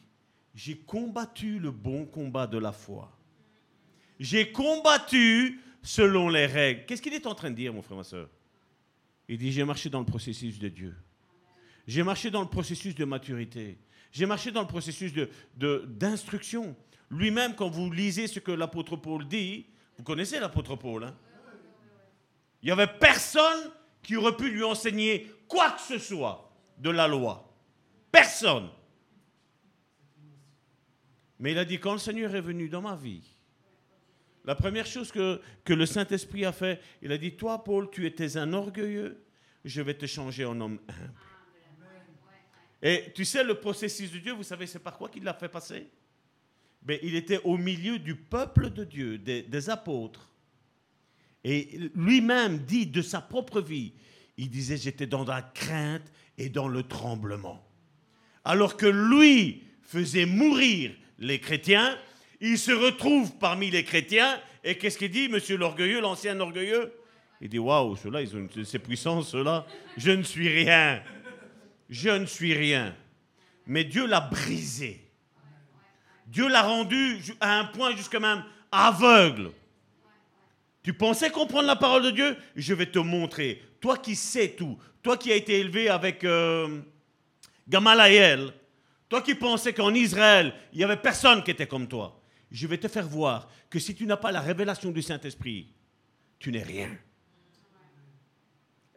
j'ai combattu le bon combat de la foi. J'ai combattu selon les règles. Qu'est-ce qu'il est en train de dire, mon frère, ma soeur? Il dit, j'ai marché dans le processus de Dieu. J'ai marché dans le processus de maturité. J'ai marché dans le processus d'instruction. Lui-même, quand vous lisez ce que l'apôtre Paul dit, vous connaissez l'apôtre Paul, hein? Il n'y avait personne qui aurait pu lui enseigner quoi que ce soit de la loi. Personne. Mais il a dit, quand le Seigneur est venu dans ma vie, la première chose que, le Saint-Esprit a fait, il a dit, toi, Paul, tu étais un orgueilleux, je vais te changer en homme humble. Et tu sais, le processus de Dieu, vous savez, c'est par quoi qu'il l'a fait passer? Mais ben, Il était au milieu du peuple de Dieu, des, apôtres. Et lui-même dit de sa propre vie, il disait, j'étais dans la crainte et dans le tremblement. Alors que lui faisait mourir les chrétiens, il se retrouve parmi les chrétiens, et qu'est-ce qu'il dit, monsieur l'orgueilleux, l'ancien orgueilleux? Il dit, waouh, ceux-là, ils ont ces puissances, ceux-là, je ne suis rien je ne suis rien. Mais Dieu l'a brisé. Dieu l'a rendu à un point jusqu'à même aveugle. Tu pensais comprendre la parole de Dieu? Je vais te montrer. Toi qui sais tout, toi qui as été élevé avec euh, Gamalaël, toi qui pensais qu'en Israël, il n'y avait personne qui était comme toi, je vais te faire voir que si tu n'as pas la révélation du Saint-Esprit, tu n'es rien.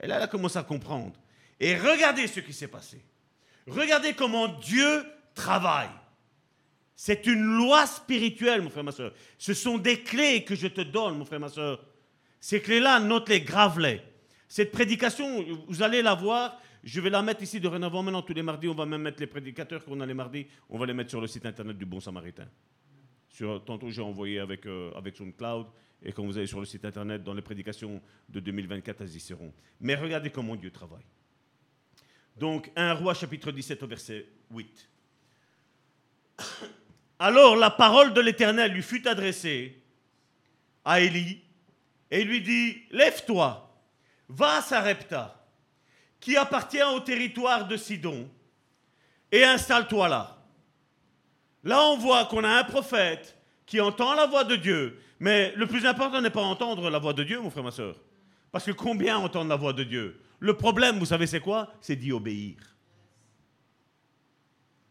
Et là, elle a commencé à comprendre. Et regardez ce qui s'est passé. Regardez comment Dieu travaille. C'est une loi spirituelle, mon frère, ma soeur. Ce sont des clés que je te donne, mon frère, ma soeur. Ces clés-là, note-les, grave-les. Cette prédication, vous allez la voir. Je vais la mettre ici de dorénavant. Maintenant, tous les mardis, on va même mettre les prédicateurs qu'on a les mardis. On va les mettre sur le site internet du Bon Samaritain. Tantôt, j'ai envoyé avec, euh, avec SoundCloud. Et quand vous allez sur le site internet, dans les prédications de 2024, elles y seront. Mais regardez comment Dieu travaille. Donc 1 roi chapitre 17 au verset 8. Alors la parole de l'Éternel lui fut adressée à Élie et lui dit, lève-toi, va à Sarepta, qui appartient au territoire de Sidon, et installe-toi là. Là on voit qu'on a un prophète qui entend la voix de Dieu, mais le plus important n'est pas entendre la voix de Dieu, mon frère, ma soeur. Parce que combien entendent la voix de Dieu? Le problème, vous savez, c'est quoi? C'est d'y obéir.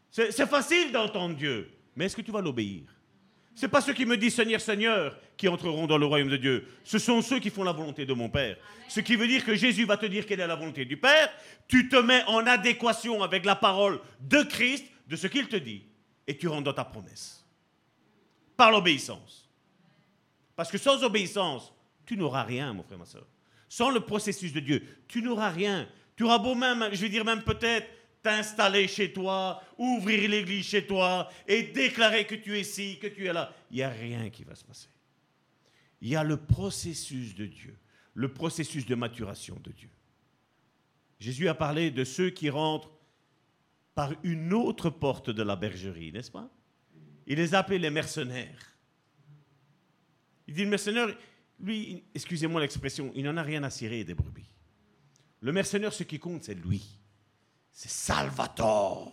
C'est facile d'entendre Dieu, mais est-ce que tu vas l'obéir? Ce n'est pas ceux qui me disent Seigneur, Seigneur qui entreront dans le royaume de Dieu. Ce sont ceux qui font la volonté de mon Père. Ce qui veut dire que Jésus va te dire quelle est la volonté du Père. Tu te mets en adéquation avec la parole de Christ, de ce qu'il te dit, et tu rentres dans ta promesse. Par l'obéissance. Parce que sans obéissance, tu n'auras rien, mon frère, ma soeur. Sans le processus de Dieu, tu n'auras rien. Tu auras beau même, je vais dire même peut-être, t'installer chez toi, ouvrir l'église chez toi et déclarer que tu es ici, que tu es là. Il n'y a rien qui va se passer. Il y a le processus de Dieu, le processus de maturation de Dieu. Jésus a parlé de ceux qui rentrent par une autre porte de la bergerie, n'est-ce pas? Il les a appelés les mercenaires. Il dit le mercenaire, lui, excusez-moi l'expression, il n'en a rien à cirer des brebis. Le mercenaire, ce qui compte, c'est lui. C'est Salvatore.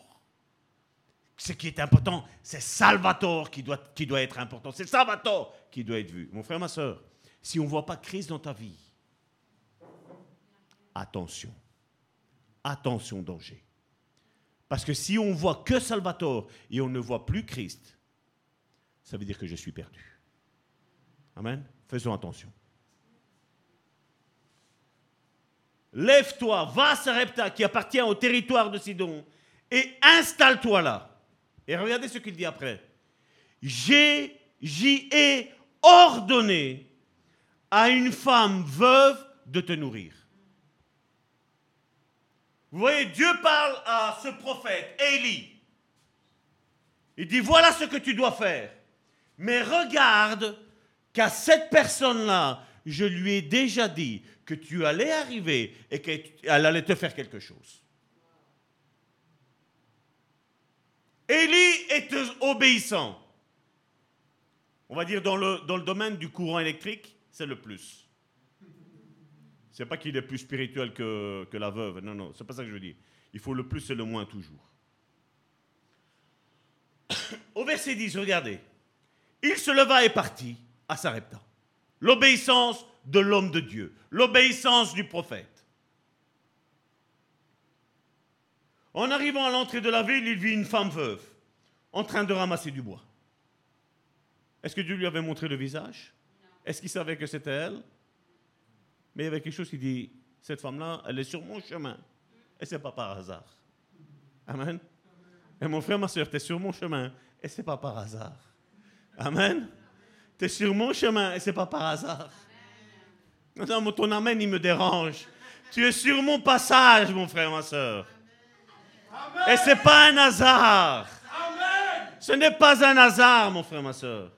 Ce qui est important, c'est Salvatore qui doit, être important. C'est Salvatore qui doit être vu. Mon frère, ma soeur, si on ne voit pas Christ dans ta vie, attention. Attention, danger. Parce que si on voit que Salvatore et on ne voit plus Christ, ça veut dire que je suis perdu. Amen. Faisons attention. Lève-toi, va à Sarepta, qui appartient au territoire de Sidon, et installe-toi là. Et regardez ce qu'il dit après. J'y ai ordonné à une femme veuve de te nourrir. Vous voyez, Dieu parle à ce prophète, Élie. Il dit, voilà ce que tu dois faire. Mais regarde qu'à cette personne-là, je lui ai déjà dit que tu allais arriver et qu'elle allait te faire quelque chose. Élie est obéissant. On va dire dans le, domaine du courant électrique, c'est le plus. C'est pas qu'il est plus spirituel que, que la veuve. Non, non, c'est pas ça que je veux dire. Il faut le plus et le moins toujours. au verset 10, regardez. Il se leva et partit à Sarepta. L'obéissance de l'homme de Dieu, l'obéissance du prophète. En arrivant à l'entrée de la ville, il vit une femme veuve en train de ramasser du bois. Est-ce que Dieu lui avait montré le visage? Est-ce qu'il savait que c'était elle? Mais il y avait quelque chose qui dit, cette femme-là, elle est sur mon chemin. Et ce n'est pas par hasard. Amen. Et mon frère, ma soeur, tu es sur mon chemin. Et ce n'est pas par hasard. Amen. Tu es sur mon chemin et ce n'est pas par hasard. Non, ton amen, il me dérange. Tu es sur mon passage, mon frère, ma soeur. Et ce n'est pas un hasard. Ce n'est pas un hasard, mon frère, ma soeur.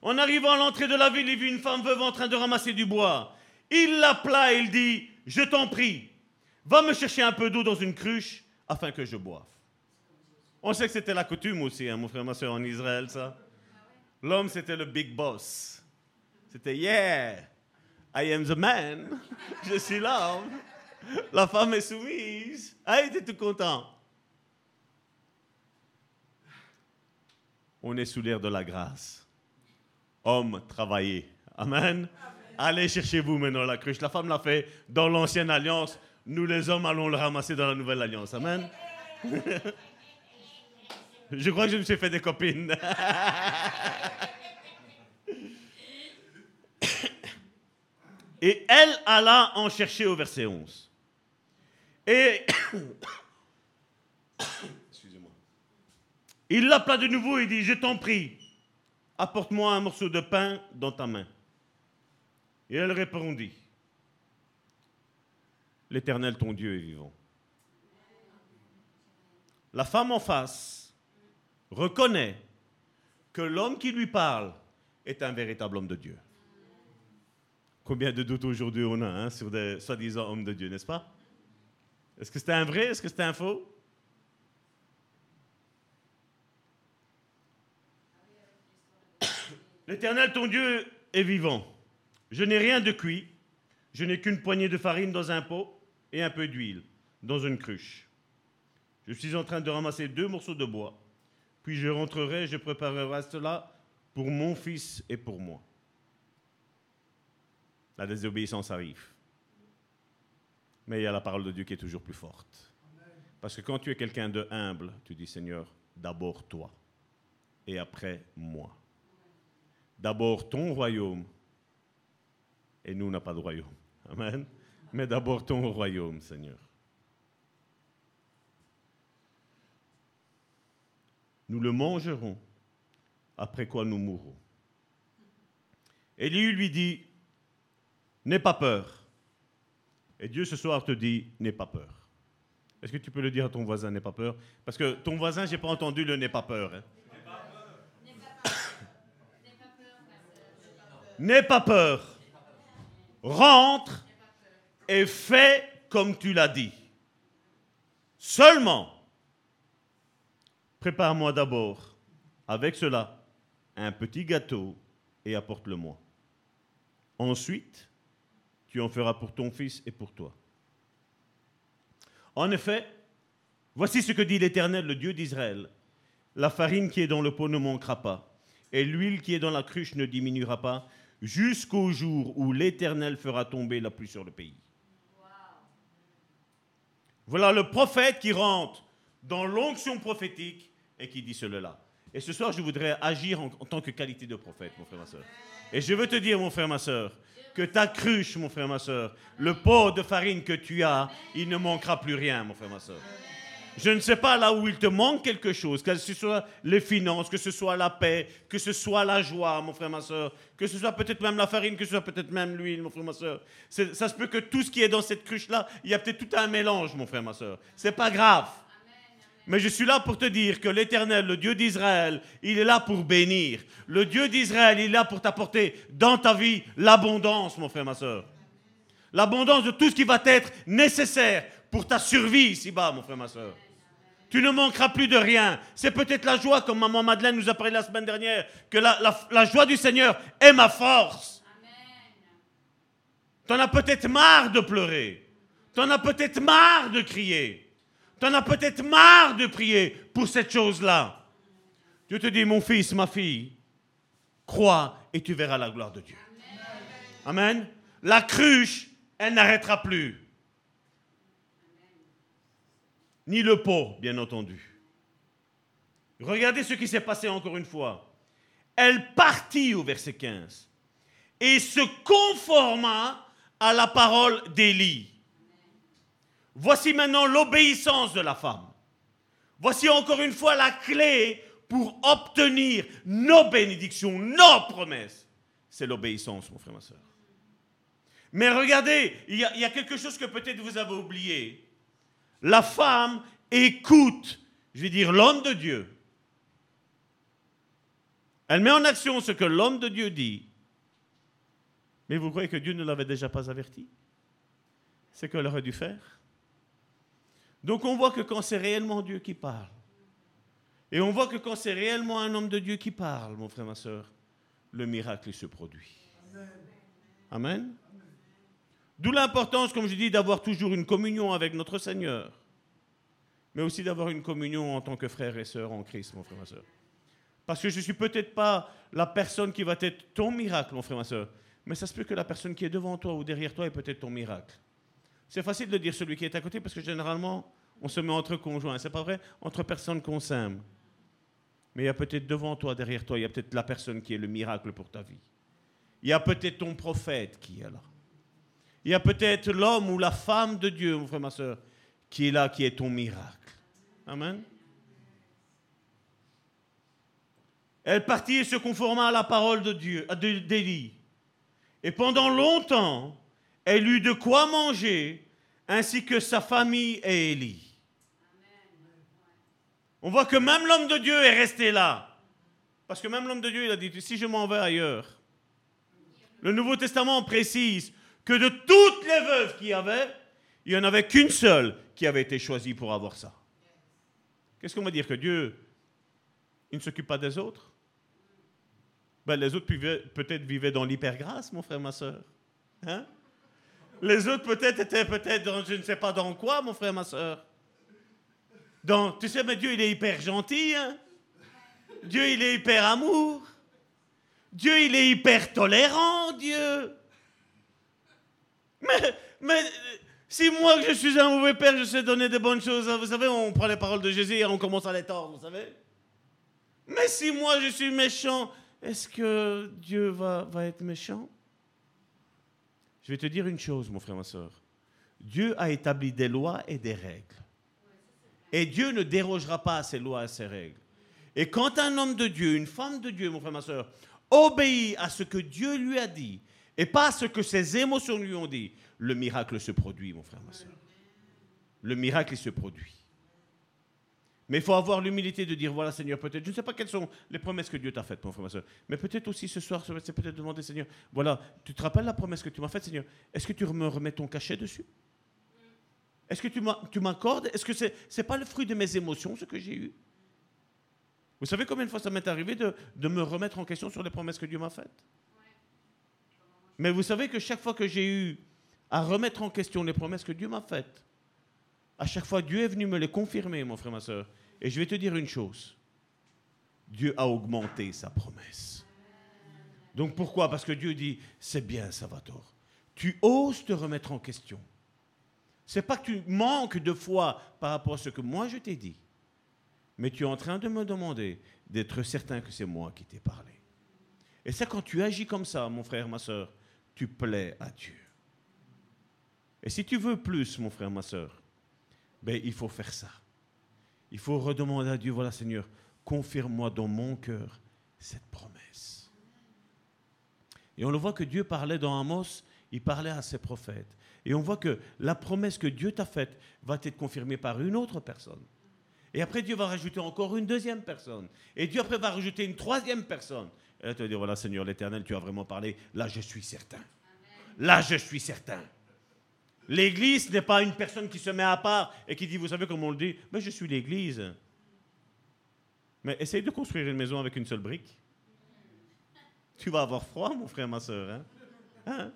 En arrivant à l'entrée de la ville, il vit une femme veuve en train de ramasser du bois. Il l'appela et il dit, je t'en prie, va me chercher un peu d'eau dans une cruche afin que je boive. On sait que c'était la coutume aussi, hein, mon frère, ma soeur, en Israël, ça. L'homme, c'était le big boss. C'était, yeah, I am the man. Je suis l'homme. La femme est soumise. Ah, il était tout content. On est sous l'air de la grâce. Homme, travaillez. Amen. Allez, cherchez-vous maintenant la cruche. La femme l'a fait dans l'ancienne alliance. Nous, les hommes, allons le ramasser dans la nouvelle alliance. Amen. Je crois que je me suis fait des copines. Et elle alla en chercher au verset 11. Et excusez-moi. Il l'appela de nouveau et dit, je t'en prie, apporte-moi un morceau de pain dans ta main. Et elle répondit, l'Éternel ton Dieu est vivant. La femme en face reconnaît que l'homme qui lui parle est un véritable homme de Dieu. Combien de doutes aujourd'hui on a hein, sur des soi-disant hommes de Dieu, n'est-ce pas? Est-ce que c'était un vrai Est-ce que c'était un faux? L'Éternel, ton Dieu, est vivant. Je n'ai rien de cuit. Je n'ai qu'une poignée de farine dans un pot et un peu d'huile dans une cruche. Je suis en train de ramasser deux morceaux de bois. Puis je rentrerai, je préparerai cela pour mon fils et pour moi. La désobéissance arrive. Mais il y a la parole de Dieu qui est toujours plus forte. Parce que quand tu es quelqu'un de humble, tu dis Seigneur, d'abord toi et après moi. D'abord ton royaume et nous, n'a pas de royaume. Amen. Mais d'abord ton royaume, Seigneur. Nous le mangerons, après quoi nous mourrons. Élie lui dit, n'aie pas peur. Et Dieu ce soir te dit, n'aie pas peur. Est-ce que tu peux le dire à ton voisin, n'aie pas peur? Parce que ton voisin, j'ai pas entendu le n'aie pas peur. Hein. N'aie pas peur. Rentre et fais comme tu l'as dit. Seulement, prépare-moi d'abord avec cela un petit gâteau et apporte-le-moi. Ensuite, tu en feras pour ton fils et pour toi. En effet, voici ce que dit l'Éternel, le Dieu d'Israël. La farine qui est dans le pot ne manquera pas, et l'huile qui est dans la cruche ne diminuera pas, jusqu'au jour où l'Éternel fera tomber la pluie sur le pays. Voilà le prophète qui rentre dans l'onction prophétique et qui dit cela. Et ce soir, je voudrais agir en, tant que qualité de prophète, mon frère, ma soeur. Et je veux te dire, mon frère, ma soeur, que ta cruche, mon frère, ma soeur, le pot de farine que tu as, il ne manquera plus rien, mon frère, ma soeur. Je ne sais pas là où il te manque quelque chose, que ce soit les finances, que ce soit la paix, que ce soit la joie, mon frère, ma soeur, que ce soit peut-être même la farine, que ce soit peut-être même l'huile, mon frère, ma soeur. Ça se peut que tout ce qui est dans cette cruche-là, il y a peut-être tout un mélange, mon frère, ma soeur. C'est pas grave. Mais je suis là pour te dire que l'Éternel, le Dieu d'Israël, il est là pour bénir. Le Dieu d'Israël, il est là pour t'apporter dans ta vie l'abondance, mon frère, ma soeur. L'abondance de tout ce qui va être nécessaire pour ta survie ici-bas, mon frère, ma soeur. Tu ne manqueras plus de rien. C'est peut-être la joie, comme maman Madeleine nous a parlé la semaine dernière, que la, joie du Seigneur est ma force. Tu en as peut-être marre de pleurer. Tu en as peut-être marre de crier. Tu en as peut-être marre de prier pour cette chose-là. Dieu te dit, mon fils, ma fille, crois et tu verras la gloire de Dieu. Amen. La cruche, elle n'arrêtera plus. Ni le pot, bien entendu. Regardez ce qui s'est passé encore une fois. Elle partit au verset 15 et se conforma à la parole d'Élie. Voici maintenant l'obéissance de la femme. Voici encore une fois la clé pour obtenir nos bénédictions, nos promesses. C'est l'obéissance, mon frère, ma soeur. Mais regardez, il y, a, y a quelque chose que peut-être vous avez oublié. La femme écoute, je vais dire, l'homme de Dieu. Elle met en action ce que l'homme de Dieu dit. Mais vous croyez que Dieu ne l'avait déjà pas averti? C'est qu'elle aurait dû faire. Donc on voit que quand c'est réellement Dieu qui parle, et on voit que quand c'est réellement un homme de Dieu qui parle, mon frère, ma soeur, le miracle se produit. Amen. D'où l'importance, comme je dis, d'avoir toujours une communion avec notre Seigneur, mais aussi d'avoir une communion en tant que frère et sœur en Christ, mon frère, ma soeur. Parce que je ne suis peut-être pas la personne qui va être ton miracle, mon frère, ma soeur, mais ça se peut que la personne qui est devant toi ou derrière toi est peut-être ton miracle. C'est facile de dire celui qui est à côté parce que généralement, on se met entre conjoints. C'est pas vrai? Entre personnes qu'on s'aime. Mais il y a peut-être devant toi, derrière toi, il y a peut-être la personne qui est le miracle pour ta vie. Il y a peut-être ton prophète qui est là. Il y a peut-être l'homme ou la femme de Dieu, mon frère, ma soeur, qui est là, qui est ton miracle. Amen? Elle partit et se conforma à la parole de Dieu, d'Élie. Et pendant longtemps, elle eut de quoi manger, ainsi que sa famille et Élie. On voit que même l'homme de Dieu est resté là. Parce que même l'homme de Dieu, il a dit, si je m'en vais ailleurs. Le Nouveau Testament précise que de toutes les veuves qu'il y avait, il n'y en avait qu'une seule qui avait été choisie pour avoir ça. Qu'est-ce qu'on va dire Que Dieu, il ne s'occupe pas des autres? Ben, Les autres peut-être vivaient dans l'hypergrâce, mon frère, ma soeur. Hein? Les autres peut-être étaient peut-être dans je ne sais pas dans quoi, mon frère, ma soeur. Donc, tu sais, mais Dieu, il est hyper gentil. Hein? Dieu, il est hyper amour. Dieu, il est hyper tolérant, Dieu. Mais, si moi, je suis un mauvais père, je sais donner des bonnes choses, hein, vous savez, on prend les paroles de Jésus et on commence à les tordre, vous savez. Mais si moi, je suis méchant, est-ce que Dieu va être méchant? Je vais te dire une chose, mon frère, ma soeur. Dieu a établi des lois et des règles. Et Dieu ne dérogera pas à ces lois et à ces règles. Et quand un homme de Dieu, une femme de Dieu, mon frère, ma soeur, obéit à ce que Dieu lui a dit et pas à ce que ses émotions lui ont dit, le miracle se produit, mon frère, ma soeur. Le miracle, se produit. Mais il faut avoir l'humilité de dire, voilà Seigneur, peut-être, je ne sais pas quelles sont les promesses que Dieu t'a faites, mon frère, ma soeur, mais peut-être aussi ce soir, c'est peut-être demander, Seigneur, voilà, tu te rappelles la promesse que tu m'as faite, Seigneur, est-ce que tu me remets ton cachet dessus? Est-ce que tu m'accordes? Est-ce que ce n'est pas le fruit de mes émotions, ce que j'ai eu? Vous savez combien de fois ça m'est arrivé de, de, me remettre en question sur les promesses que Dieu m'a faites? Mais vous savez que chaque fois que j'ai eu à remettre en question les promesses que Dieu m'a faites, à chaque fois, Dieu est venu me les confirmer, mon frère, ma soeur. Et je vais te dire une chose. Dieu a augmenté sa promesse. Donc pourquoi? Parce que Dieu dit, c'est bien, Salvatore. Tu oses te remettre en question. C'est pas que tu manques de foi par rapport à ce que moi je t'ai dit. Mais tu es en train de me demander d'être certain que c'est moi qui t'ai parlé. Et c'est quand tu agis comme ça, mon frère, ma soeur, tu plais à Dieu. Et si tu veux plus, mon frère, ma soeur, ben, il faut faire ça. Il faut redemander à Dieu, voilà Seigneur, confirme-moi dans mon cœur cette promesse. Et on le voit que Dieu parlait dans Amos, il parlait à ses prophètes. Et on voit que la promesse que Dieu t'a faite va être confirmée par une autre personne. Et après, Dieu va rajouter encore une deuxième personne. Et Dieu après va rajouter une troisième personne. Et là, tu vas voilà Seigneur l'Éternel, tu as vraiment parlé. Là, je suis certain. Là, je suis certain. L'Église n'est pas une personne qui se met à part et qui dit, vous savez comment on le dit, mais je suis l'Église. Mais essaye de construire une maison avec une seule brique. Tu vas avoir froid, mon frère, ma soeur. Hein? hein?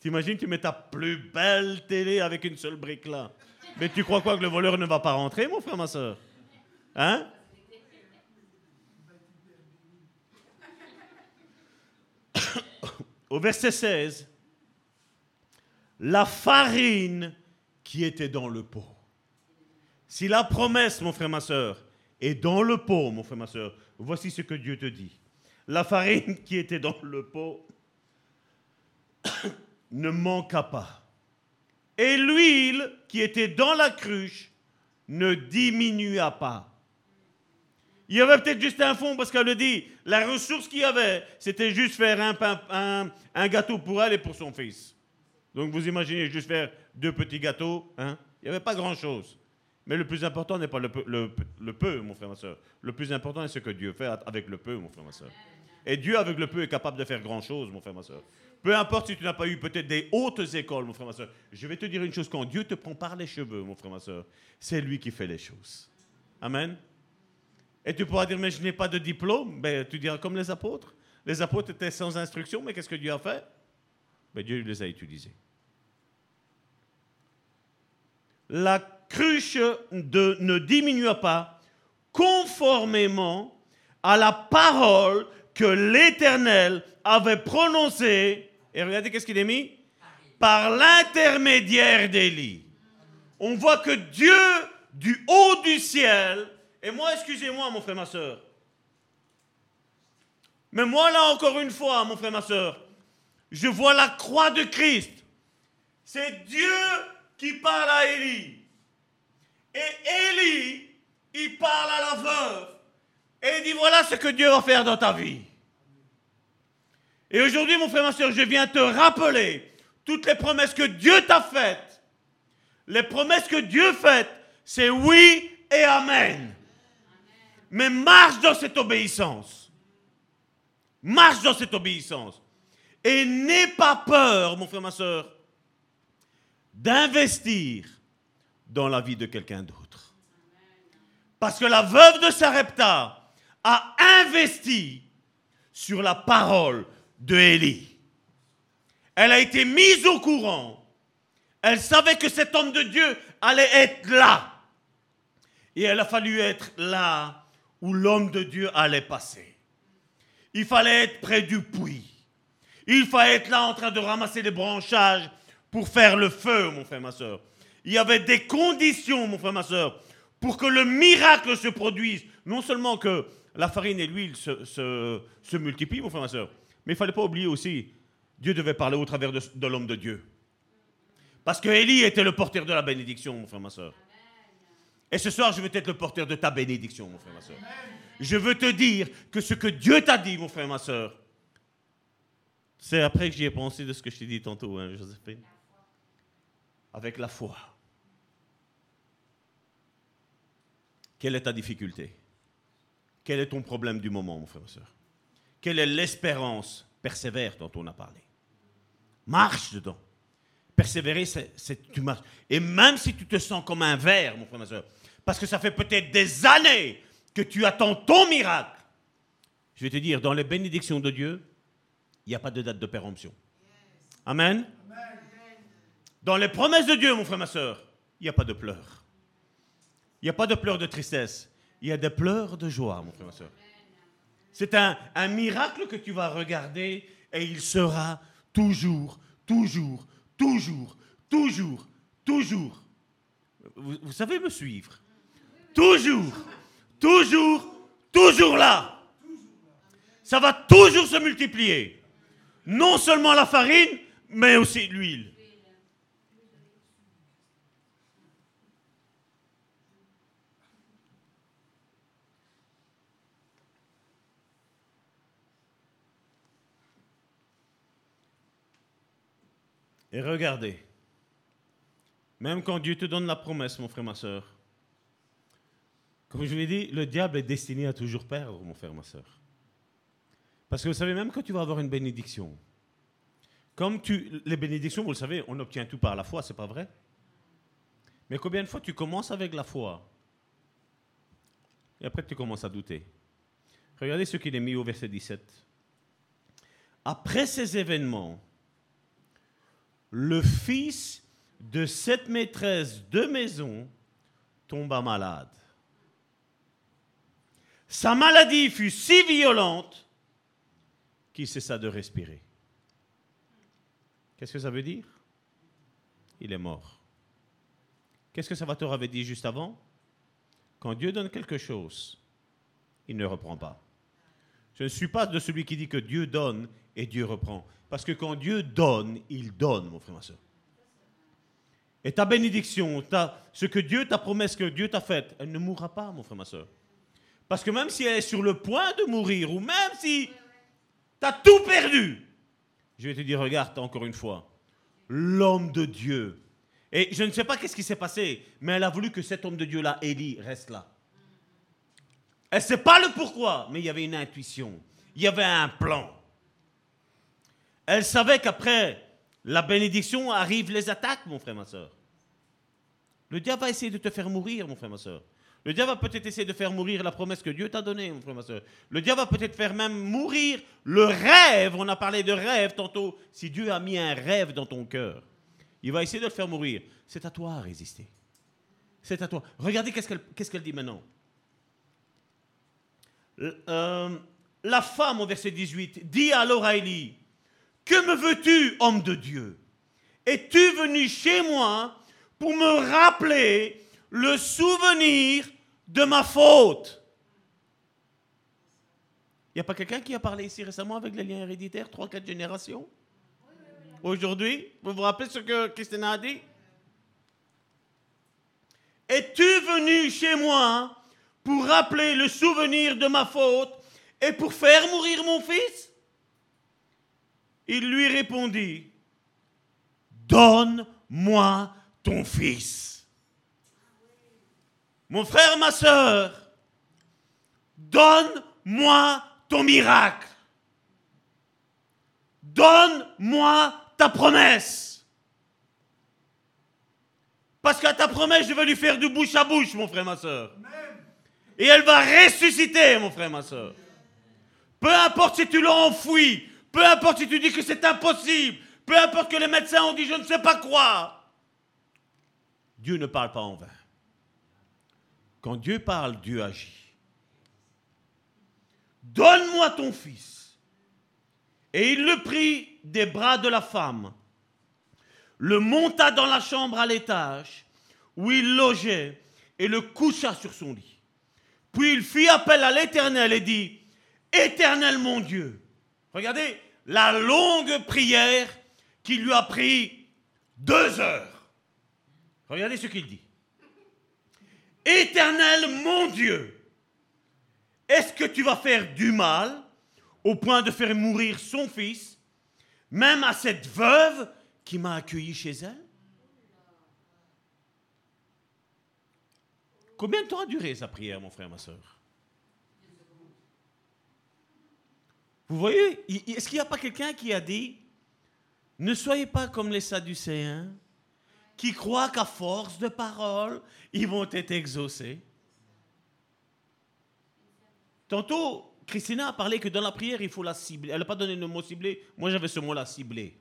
T'imagines, tu mets ta plus belle télé avec une seule brique là. Mais tu crois quoi que le voleur ne va pas rentrer, mon frère, ma soeur? Hein? Au verset 16, la farine qui était dans le pot. Si la promesse, mon frère, ma soeur, est dans le pot, mon frère, ma soeur, voici ce que Dieu te dit. La farine qui était dans le pot ne manqua pas. Et l'huile qui était dans la cruche ne diminua pas. Il y avait peut-être juste un fond parce qu'elle le dit, la ressource qu'il y avait, c'était juste faire un, gâteau pour elle et pour son fils. Donc vous imaginez juste faire deux petits gâteaux, hein il n'y avait pas grand-chose. Mais le plus important n'est pas le peu, mon frère, ma soeur. Le plus important est ce que Dieu fait avec le peu, mon frère, ma soeur. Et Dieu, avec le peu, est capable de faire grand-chose, mon frère, ma soeur. Peu importe si tu n'as pas eu peut-être des hautes écoles, mon frère, ma soeur. Je vais te dire une chose, quand Dieu te prend par les cheveux, mon frère, ma soeur, c'est lui qui fait les choses. Amen. Et tu pourras dire, mais je n'ai pas de diplôme. Ben, tu diras comme les apôtres. Les apôtres étaient sans instruction, mais qu'est-ce que Dieu a fait? Ben, Dieu les a utilisés. La cruche ne diminua pas conformément à la parole que l'Éternel avait prononcée. Et regardez qu'est-ce qu'il est mis? Par l'intermédiaire d'Élie. On voit que Dieu, du haut du ciel, et moi, excusez-moi, mon frère, ma soeur, mais moi, là, encore une fois, mon frère, ma soeur, je vois la croix de Christ. C'est Dieu qui parle à Élie. Et Élie, il parle à la veuve. Et il dit, voilà ce que Dieu va faire dans ta vie. Et aujourd'hui, mon frère, ma soeur, je viens te rappeler toutes les promesses que Dieu t'a faites. Les promesses que Dieu fait, c'est oui et amen. Mais marche dans cette obéissance. Marche dans cette obéissance. Et n'aie pas peur, mon frère, ma soeur, d'investir dans la vie de quelqu'un d'autre. Parce que la veuve de Sarepta a investi sur la parole de Élie. Elle a été mise au courant. Elle savait que cet homme de Dieu allait être là. Et elle a fallu être là où l'homme de Dieu allait passer. Il fallait être près du puits. Il fallait être là en train de ramasser les branchages pour faire le feu, mon frère, ma soeur. Il y avait des conditions, mon frère, ma soeur, pour que le miracle se produise. Non seulement que la farine et l'huile se, multiplient, mon frère, ma soeur, mais il ne fallait pas oublier aussi, Dieu devait parler au travers de, de l'homme de Dieu. Parce que Élie était le porteur de la bénédiction, mon frère, ma soeur. Et ce soir, je veux être le porteur de ta bénédiction, mon frère, ma soeur. Je veux te dire que ce que Dieu t'a dit, mon frère, ma soeur, c'est après que j'y ai pensé de ce que je t'ai dit tantôt, hein, Joséphine. Avec la foi. Quelle est ta difficulté? Quel est ton problème du moment, mon frère, ma soeur Quelle est l'espérance? Persévère dont on a parlé. Marche dedans. Persévérer, c'est tu marches. Et même si tu te sens comme un verre, mon frère, ma soeur, parce que ça fait peut-être des années que tu attends ton miracle, je vais te dire, dans les bénédictions de Dieu, il n'y a pas de date de péremption. Amen. Dans les promesses de Dieu, mon frère, ma soeur, il n'y a pas de pleurs. Il n'y a pas de pleurs de tristesse. Il y a des pleurs de joie, mon frère, ma soeur. C'est un, miracle que tu vas regarder et il sera toujours, toujours, toujours, toujours, toujours. Vous savez me suivre? Toujours, toujours, toujours là. Ça va toujours se multiplier. Non seulement la farine, mais aussi l'huile. Et regardez, même quand Dieu te donne la promesse, mon frère, ma soeur, comme je l'ai dit, le diable est destiné à toujours perdre, mon frère, ma soeur. Parce que vous savez, même quand tu vas avoir une bénédiction, comme les bénédictions, vous le savez, on obtient tout par la foi, c'est pas vrai? Mais combien de fois tu commences avec la foi et après tu commences à douter? Regardez ce qu'il est mis au verset 17. Après ces événements, le fils de cette maîtresse de maison tomba malade. Sa maladie fut si violente qu'il cessa de respirer. Qu'est-ce que ça veut dire? Il est mort. Qu'est-ce que Salvatore avait dit juste avant? Quand Dieu donne quelque chose, il ne reprend pas. Je ne suis pas de celui qui dit que Dieu donne et Dieu reprend. Parce que quand Dieu donne, il donne, mon frère, ma soeur. Et ta bénédiction, ta, ce que Dieu, ta promesse que Dieu t'a faite, elle ne mourra pas, mon frère, ma soeur. Parce que même si elle est sur le point de mourir, ou même si tu as tout perdu, je vais te dire, regarde encore une fois, l'homme de Dieu. Et je ne sais pas qu'est-ce qui s'est passé, mais elle a voulu que cet homme de Dieu-là, Élie, reste là. Elle ne sait pas le pourquoi, mais il y avait une intuition, il y avait un plan. Elle savait qu'après la bénédiction arrivent les attaques, mon frère, ma soeur. Le diable va essayer de te faire mourir, mon frère, ma soeur. Le diable va peut-être essayer de faire mourir la promesse que Dieu t'a donnée, mon frère, ma soeur. Le diable va peut-être faire même mourir le rêve. On a parlé de rêve tantôt. Si Dieu a mis un rêve dans ton cœur, il va essayer de le faire mourir. C'est à toi à résister. C'est à toi. Regardez qu'est-ce qu'elle dit maintenant. Euh, la femme, au verset 18, dit à Élie, que me veux-tu, homme de Dieu? Es-tu venu chez moi pour me rappeler le souvenir de ma faute? Il n'y a pas quelqu'un qui a parlé ici récemment avec les liens héréditaires, trois, quatre générations? Aujourd'hui, vous vous rappelez ce que Christina a dit? Es-tu venu chez moi pour rappeler le souvenir de ma faute et pour faire mourir mon fils? Il lui répondit, Donne-moi ton fils. Mon frère, ma soeur, donne-moi ton miracle. Donne-moi ta promesse. Parce qu'à ta promesse, je vais lui faire du bouche à bouche, mon frère, ma soeur. Et elle va ressusciter, mon frère, ma soeur. Peu importe si tu l'as enfoui, peu importe si tu dis que c'est impossible, peu importe que les médecins ont dit je ne sais pas quoi. Dieu ne parle pas en vain. Quand Dieu parle, Dieu agit. Donne-moi ton fils. Et il le prit des bras de la femme, le monta dans la chambre à l'étage où il logeait et le coucha sur son lit. Puis il fit appel à l'Éternel et dit, Éternel mon Dieu, regardez la longue prière qui lui a pris deux heures. Regardez ce qu'il dit. Éternel mon Dieu, est-ce que tu vas faire du mal au point de faire mourir son fils, même à cette veuve qui m'a accueilli chez elle? Combien de temps a duré sa prière, mon frère, ma soeur Vous voyez, est-ce qu'il n'y a pas quelqu'un qui a dit, ne soyez pas comme les Sadducéens, qui croient qu'à force de parole, ils vont être exaucés? Tantôt, Christina a parlé que dans la prière, il faut la cibler. Elle n'a pas donné le mot ciblé. Moi, j'avais ce mot-là, ciblé.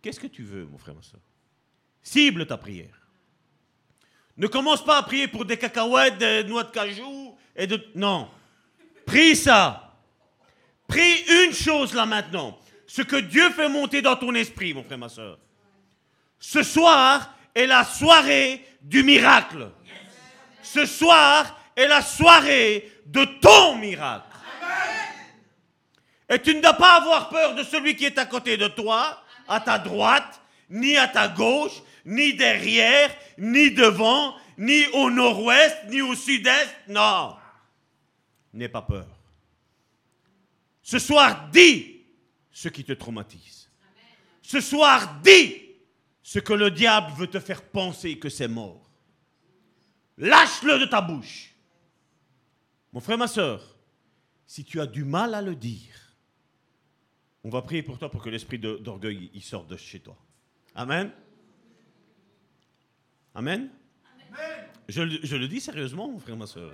Qu'est-ce que tu veux, mon frère, ma soeur Cible ta prière. Ne commence pas à prier pour des cacahuètes, des noix de cajou et de... Non. Prie ça. Prie une chose là maintenant. Ce que Dieu fait monter dans ton esprit, mon frère, ma soeur. Ce soir est la soirée du miracle. Ce soir est la soirée de ton miracle. Et tu ne dois pas avoir peur de celui qui est à côté de toi, à ta droite, ni à ta gauche, ni derrière, ni devant, ni au nord-ouest, ni au sud-est. Non. N'aie pas peur. Ce soir, dis ce qui te traumatise. Ce soir, dis ce que le diable veut te faire penser que c'est mort. Lâche-le de ta bouche. Mon frère, ma soeur, si tu as du mal à le dire, on va prier pour toi pour que l'esprit d'orgueil sorte de chez toi. Amen. Amen? Je, le dis sérieusement, mon frère, ma soeur.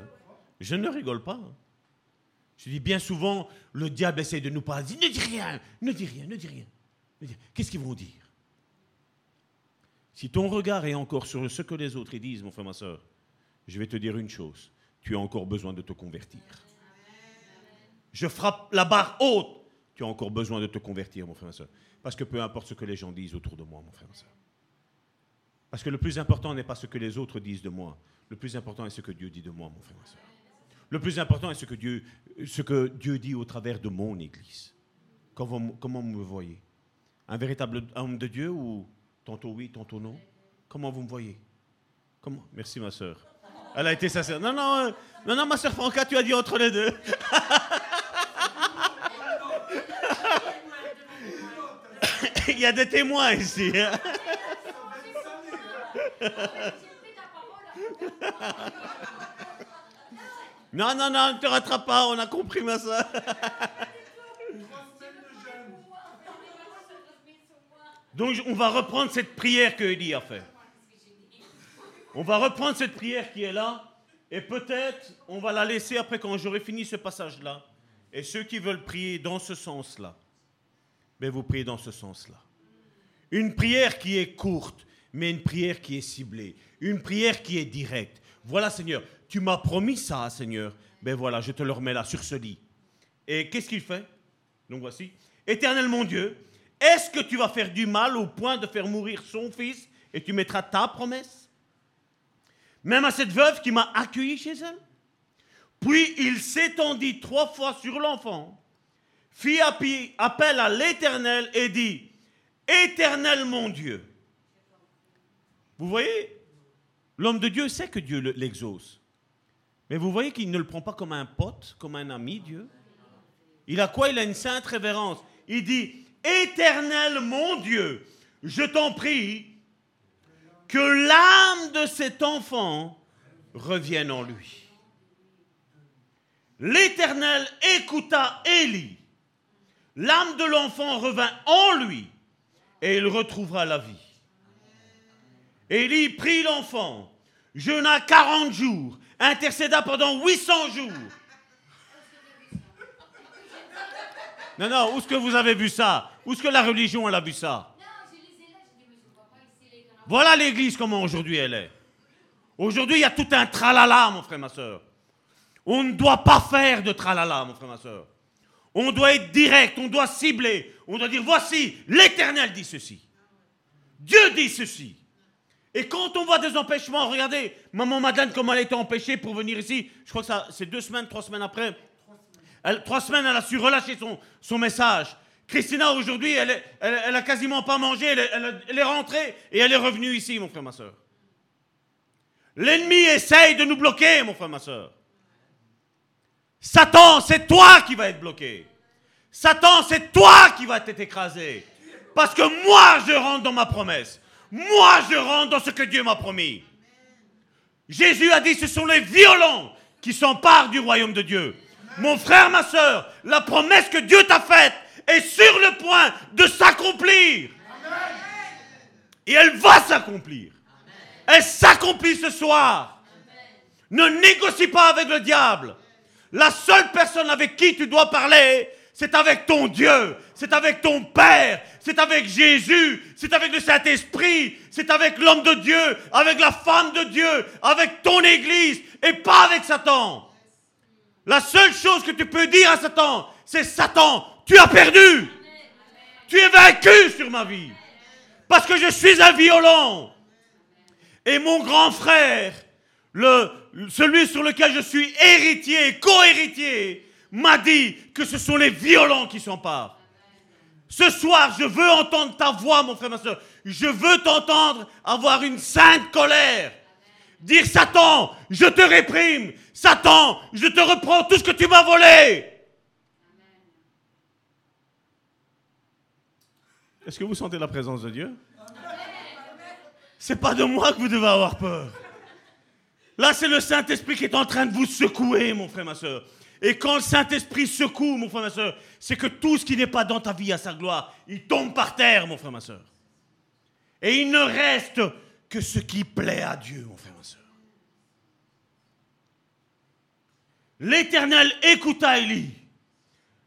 Je ne rigole pas. Je dis bien souvent, le diable essaie de nous parler. Ne dis rien, ne dis rien, ne dis rien. Qu'est-ce qu'ils vont dire? Si ton regard est encore sur ce que les autres disent, mon frère, ma soeur, je vais te dire une chose. Tu as encore besoin de te convertir. Je frappe la barre haute. Tu as encore besoin de te convertir, mon frère, ma soeur. Parce que peu importe ce que les gens disent autour de moi, mon frère, ma soeur. Parce que le plus important n'est pas ce que les autres disent de moi. Le plus important est ce que Dieu dit de moi, mon frère, ma soeur. Le plus important est ce que Dieu, ce que Dieu dit au travers de mon Église. Comment, vous me voyez? Un véritable homme de Dieu ou tantôt oui, tantôt non? Comment vous me voyez? Comment? Merci ma soeur. Elle a été sincère. Non, non, non, non, ma soeur Franca, tu as dit entre les deux. Il y a des témoins ici. hein. Non, non, non, ne te rattrape pas, on a compris ma soeur. Donc on va reprendre cette prière que Élie a fait. On va reprendre cette prière qui est là, et peut-être on va la laisser après quand j'aurai fini ce passage-là. Et ceux qui veulent prier dans ce sens-là, ben vous priez dans ce sens-là. Une prière qui est courte, mais une prière qui est ciblée. Une prière qui est directe. Voilà, Seigneur, tu m'as promis ça, Seigneur. Ben voilà, je te le remets là, sur ce lit. Et qu'est-ce qu'il fait? Donc voici. Éternel mon Dieu, est-ce que tu vas faire du mal au point de faire mourir son fils et tu mettras ta promesse? Même à cette veuve qui m'a accueilli chez elle? Puis il s'étendit trois fois sur l'enfant, fit appel à l'Éternel et dit, Éternel mon Dieu. Vous voyez, l'homme de Dieu sait que Dieu le- l'exauce. Mais vous voyez qu'il ne le prend pas comme un pote, comme un ami, Dieu. Il a quoi? Il a une sainte révérence. Il dit, Éternel mon Dieu, je t'en prie, que l'âme de cet enfant revienne en lui. L'Éternel écouta Élie. L'âme de l'enfant revint en lui et il retrouvera la vie. Élie prit l'enfant, jeûna 40 jours, intercéda pendant 800 jours. Non, non, où est-ce que vous avez vu ça? Où est-ce que la religion, elle a vu ça? Voilà l'église comment aujourd'hui elle est. Aujourd'hui, il y a tout un tralala, mon frère, ma soeur. On ne doit pas faire de tralala, mon frère, ma soeur. On doit être direct, on doit cibler. On doit dire, voici, l'Éternel dit ceci. Dieu dit ceci. Et quand on voit des empêchements, regardez, maman Madeleine, comment elle a été empêchée pour venir ici. Je crois que c'est deux semaines, trois semaines après. Trois semaines, elle a su relâcher son, son message. Christina, aujourd'hui, elle, elle, elle a quasiment pas mangé. Elle, elle est rentrée et elle est revenue ici, mon frère, ma soeur. L'ennemi essaye de nous bloquer, mon frère, ma soeur. Satan, c'est toi qui vas être bloqué. Satan, c'est toi qui vas être écrasé. Parce que moi, je rentre dans ma promesse. Moi, je rentre dans ce que Dieu m'a promis. Jésus a dit, ce sont les violents qui s'emparent du royaume de Dieu. Mon frère, ma soeur, la promesse que Dieu t'a faite est sur le point de s'accomplir. Et elle va s'accomplir. Elle s'accomplit ce soir. Ne négocie pas avec le diable. La seule personne avec qui tu dois parler, c'est avec ton Dieu, c'est avec ton Père, c'est avec Jésus, c'est avec le Saint-Esprit, c'est avec l'homme de Dieu, avec la femme de Dieu, avec ton Église, et pas avec Satan. La seule chose que tu peux dire à Satan, c'est Satan, tu as perdu. Tu es vaincu sur ma vie. Parce que je suis un violent. Et mon grand frère, celui sur lequel je suis héritier, co-héritier, m'a dit que ce sont les violents qui s'emparent. Ce soir, je veux entendre ta voix, mon frère, ma soeur. Je veux t'entendre avoir une sainte colère. Dire Satan, je te réprime. Satan, je te reprends tout ce que tu m'as volé. Est-ce que vous sentez la présence de Dieu? C'est pas de moi que vous devez avoir peur. Là, c'est le Saint-Esprit qui est en train de vous secouer, mon frère, ma soeur. Et quand le Saint-Esprit secoue, mon frère, ma soeur, c'est que tout ce qui n'est pas dans ta vie à sa gloire, il tombe par terre, mon frère, ma soeur. Et il ne reste que ce qui plaît à Dieu, mon frère, ma soeur. L'Éternel écouta Élie.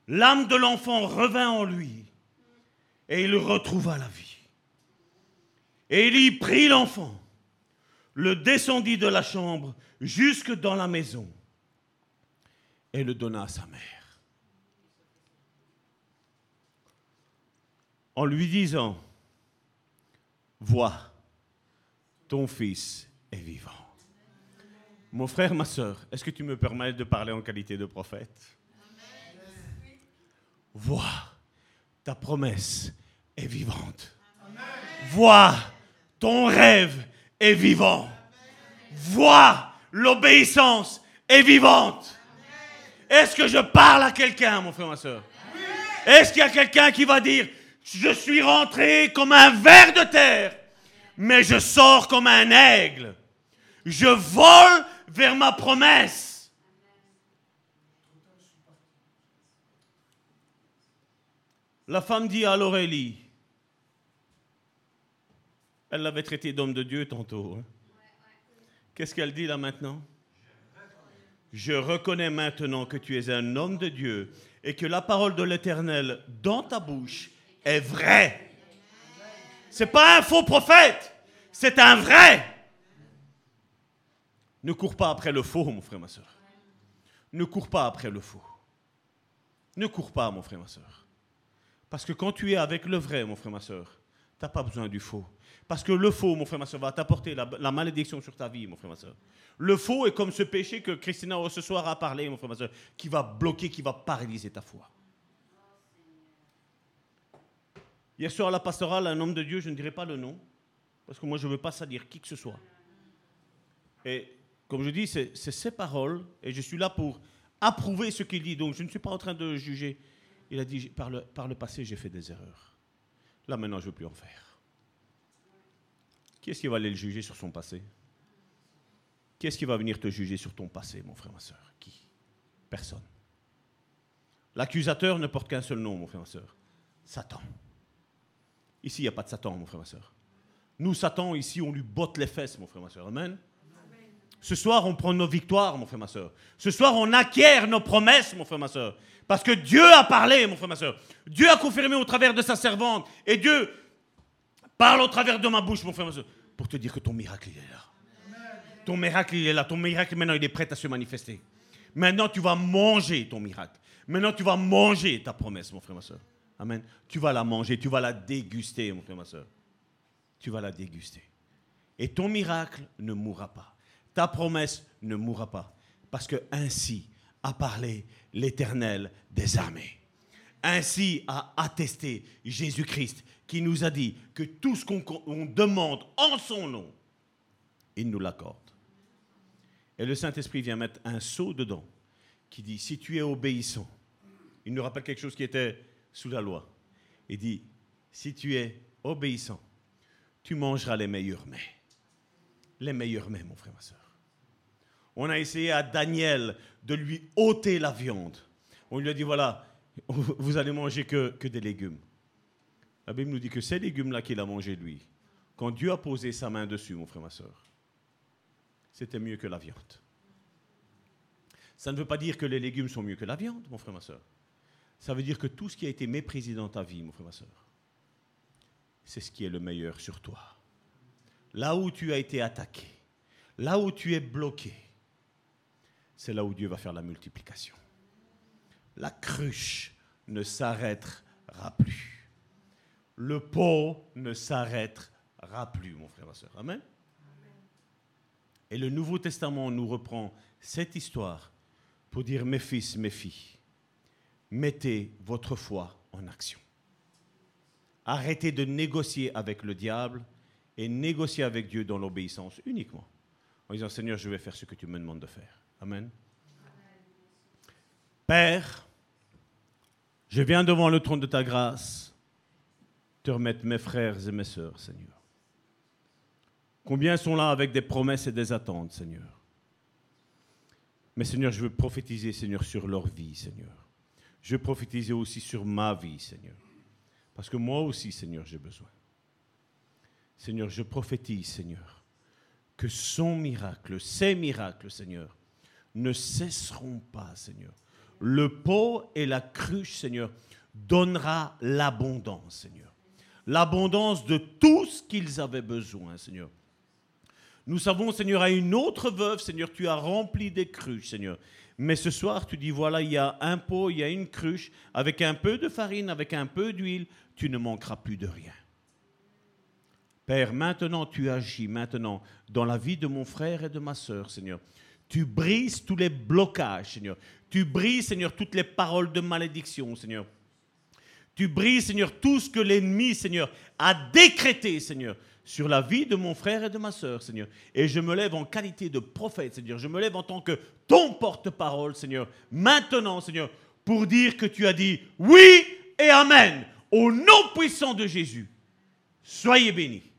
L'âme de l'enfant revint en lui et il retrouva la vie. Élie prit l'enfant, le descendit de la chambre jusque dans la maison et le donna à sa mère. En lui disant, vois, ton fils est vivant. Mon frère, ma soeur, est-ce que tu me permets de parler en qualité de prophète? Vois, ta promesse est vivante. Vois, ton rêve est vivant. Vois, l'obéissance est vivante. Est-ce que je parle à quelqu'un, mon frère, ma soeur? Est-ce qu'il y a quelqu'un qui va dire, je suis rentré comme un ver de terre, mais je sors comme un aigle. Je vole vers ma promesse. La femme dit à l'Aurélie, elle l'avait traité d'homme de Dieu tantôt. hein. Qu'est-ce qu'elle dit là maintenant? Je reconnais maintenant que tu es un homme de Dieu et que la parole de l'Éternel dans ta bouche est vraie. C'est pas un faux prophète, c'est un vrai. Ne cours pas après le faux, mon frère, ma soeur. Ne cours pas après le faux. Ne cours pas, mon frère, ma soeur. Parce que quand tu es avec le vrai, mon frère, ma soeur, tu n'as pas besoin du faux. Parce que le faux, mon frère, ma soeur, va t'apporter la, la malédiction sur ta vie, mon frère, ma soeur. Le faux est comme ce péché que Christina ce soir a parlé, mon frère, ma soeur, qui va bloquer, qui va paralyser ta foi. Hier soir à la pastorale, un homme de Dieu, je ne dirai pas le nom, parce que moi je ne veux pas salir qui que ce soit. Et comme je dis, c'est ses paroles, et je suis là pour approuver ce qu'il dit. Donc je ne suis pas en train de juger. Il a dit, par le passé, j'ai fait des erreurs. Là maintenant, je ne veux plus en faire. Qui est-ce qui va aller le juger sur son passé? Qui est-ce qui va venir te juger sur ton passé, mon frère, ma soeur? Qui? Personne. L'accusateur ne porte qu'un seul nom, mon frère, ma soeur. Satan. Ici, il n'y a pas de Satan, mon frère, ma soeur. Nous, Satan, ici, on lui botte les fesses, mon frère, ma soeur. Amen. Ce soir, on prend nos victoires, mon frère, ma soeur. Ce soir, on acquiert nos promesses, mon frère, ma soeur. Parce que Dieu a parlé, mon frère, ma soeur. Dieu a confirmé au travers de sa servante. Et Dieu parle au travers de ma bouche, mon frère, ma soeur, pour te dire que ton miracle, est là. Ton miracle, il est là. Ton miracle, maintenant, il est prêt à se manifester. Maintenant, tu vas manger ton miracle. Maintenant, tu vas manger ta promesse, mon frère, ma soeur. Amen. Tu vas la manger, tu vas la déguster, mon frère, ma soeur. Tu vas la déguster. Et ton miracle ne mourra pas. Ta promesse ne mourra pas. Parce que ainsi a parlé l'Éternel des armées. Ainsi a attesté Jésus-Christ qui nous a dit que tout ce qu'on on demande en son nom, il nous l'accorde. Et le Saint-Esprit vient mettre un sceau dedans qui dit, si tu es obéissant, il nous rappelle quelque chose qui était sous la loi. Il dit, si tu es obéissant, tu mangeras les meilleurs mets. Les meilleurs mets, mon frère, ma soeur. On a essayé à Daniel de lui ôter la viande. On lui a dit, voilà, vous allez manger que, que des légumes. La Bible nous dit que ces légumes-là qu'il a mangés, lui, quand Dieu a posé sa main dessus, mon frère, ma soeur, c'était mieux que la viande. Ça ne veut pas dire que les légumes sont mieux que la viande, mon frère, ma soeur. Ça veut dire que tout ce qui a été méprisé dans ta vie, mon frère, ma soeur, c'est ce qui est le meilleur sur toi. Là où tu as été attaqué, là où tu es bloqué, c'est là où Dieu va faire la multiplication. La cruche ne s'arrêtera plus. Le pot ne s'arrêtera plus, mon frère, ma soeur. Amen. Et le Nouveau Testament nous reprend cette histoire pour dire, mes fils, mes filles, mettez votre foi en action. Arrêtez de négocier avec le diable et négocier avec Dieu dans l'obéissance uniquement. En disant, Seigneur, je vais faire ce que tu me demandes de faire. Amen. Père, je viens devant le trône de ta grâce te remettre mes frères et mes sœurs, Seigneur. Combien sont là avec des promesses et des attentes, Seigneur? Mais Seigneur, je veux prophétiser, Seigneur, sur leur vie, Seigneur. Je veux prophétiser aussi sur ma vie, Seigneur. Parce que moi aussi, Seigneur, j'ai besoin. Seigneur, je prophétise, Seigneur, que son miracle, ces miracles, Seigneur, ne cesseront pas, Seigneur. Le pot et la cruche, Seigneur, donnera l'abondance, Seigneur. l'abondance de tout ce qu'ils avaient besoin, Seigneur. Nous savons, Seigneur, à une autre veuve, Seigneur, tu as rempli des cruches, Seigneur. Mais ce soir, tu dis, voilà, il y a un pot, il y a une cruche, avec un peu de farine, avec un peu d'huile, tu ne manqueras plus de rien. Père, maintenant tu agis, maintenant, dans la vie de mon frère et de ma sœur, Seigneur. Tu brises tous les blocages, Seigneur. Tu brises, Seigneur, toutes les paroles de malédiction, Seigneur. Tu brises, Seigneur, tout ce que l'ennemi, Seigneur, a décrété, Seigneur, sur la vie de mon frère et de ma sœur, Seigneur. Et je me lève en qualité de prophète, Seigneur. Je me lève en tant que ton porte-parole, Seigneur. Maintenant, Seigneur, pour dire que tu as dit oui et amen. Au nom puissant de Jésus. Soyez bénis.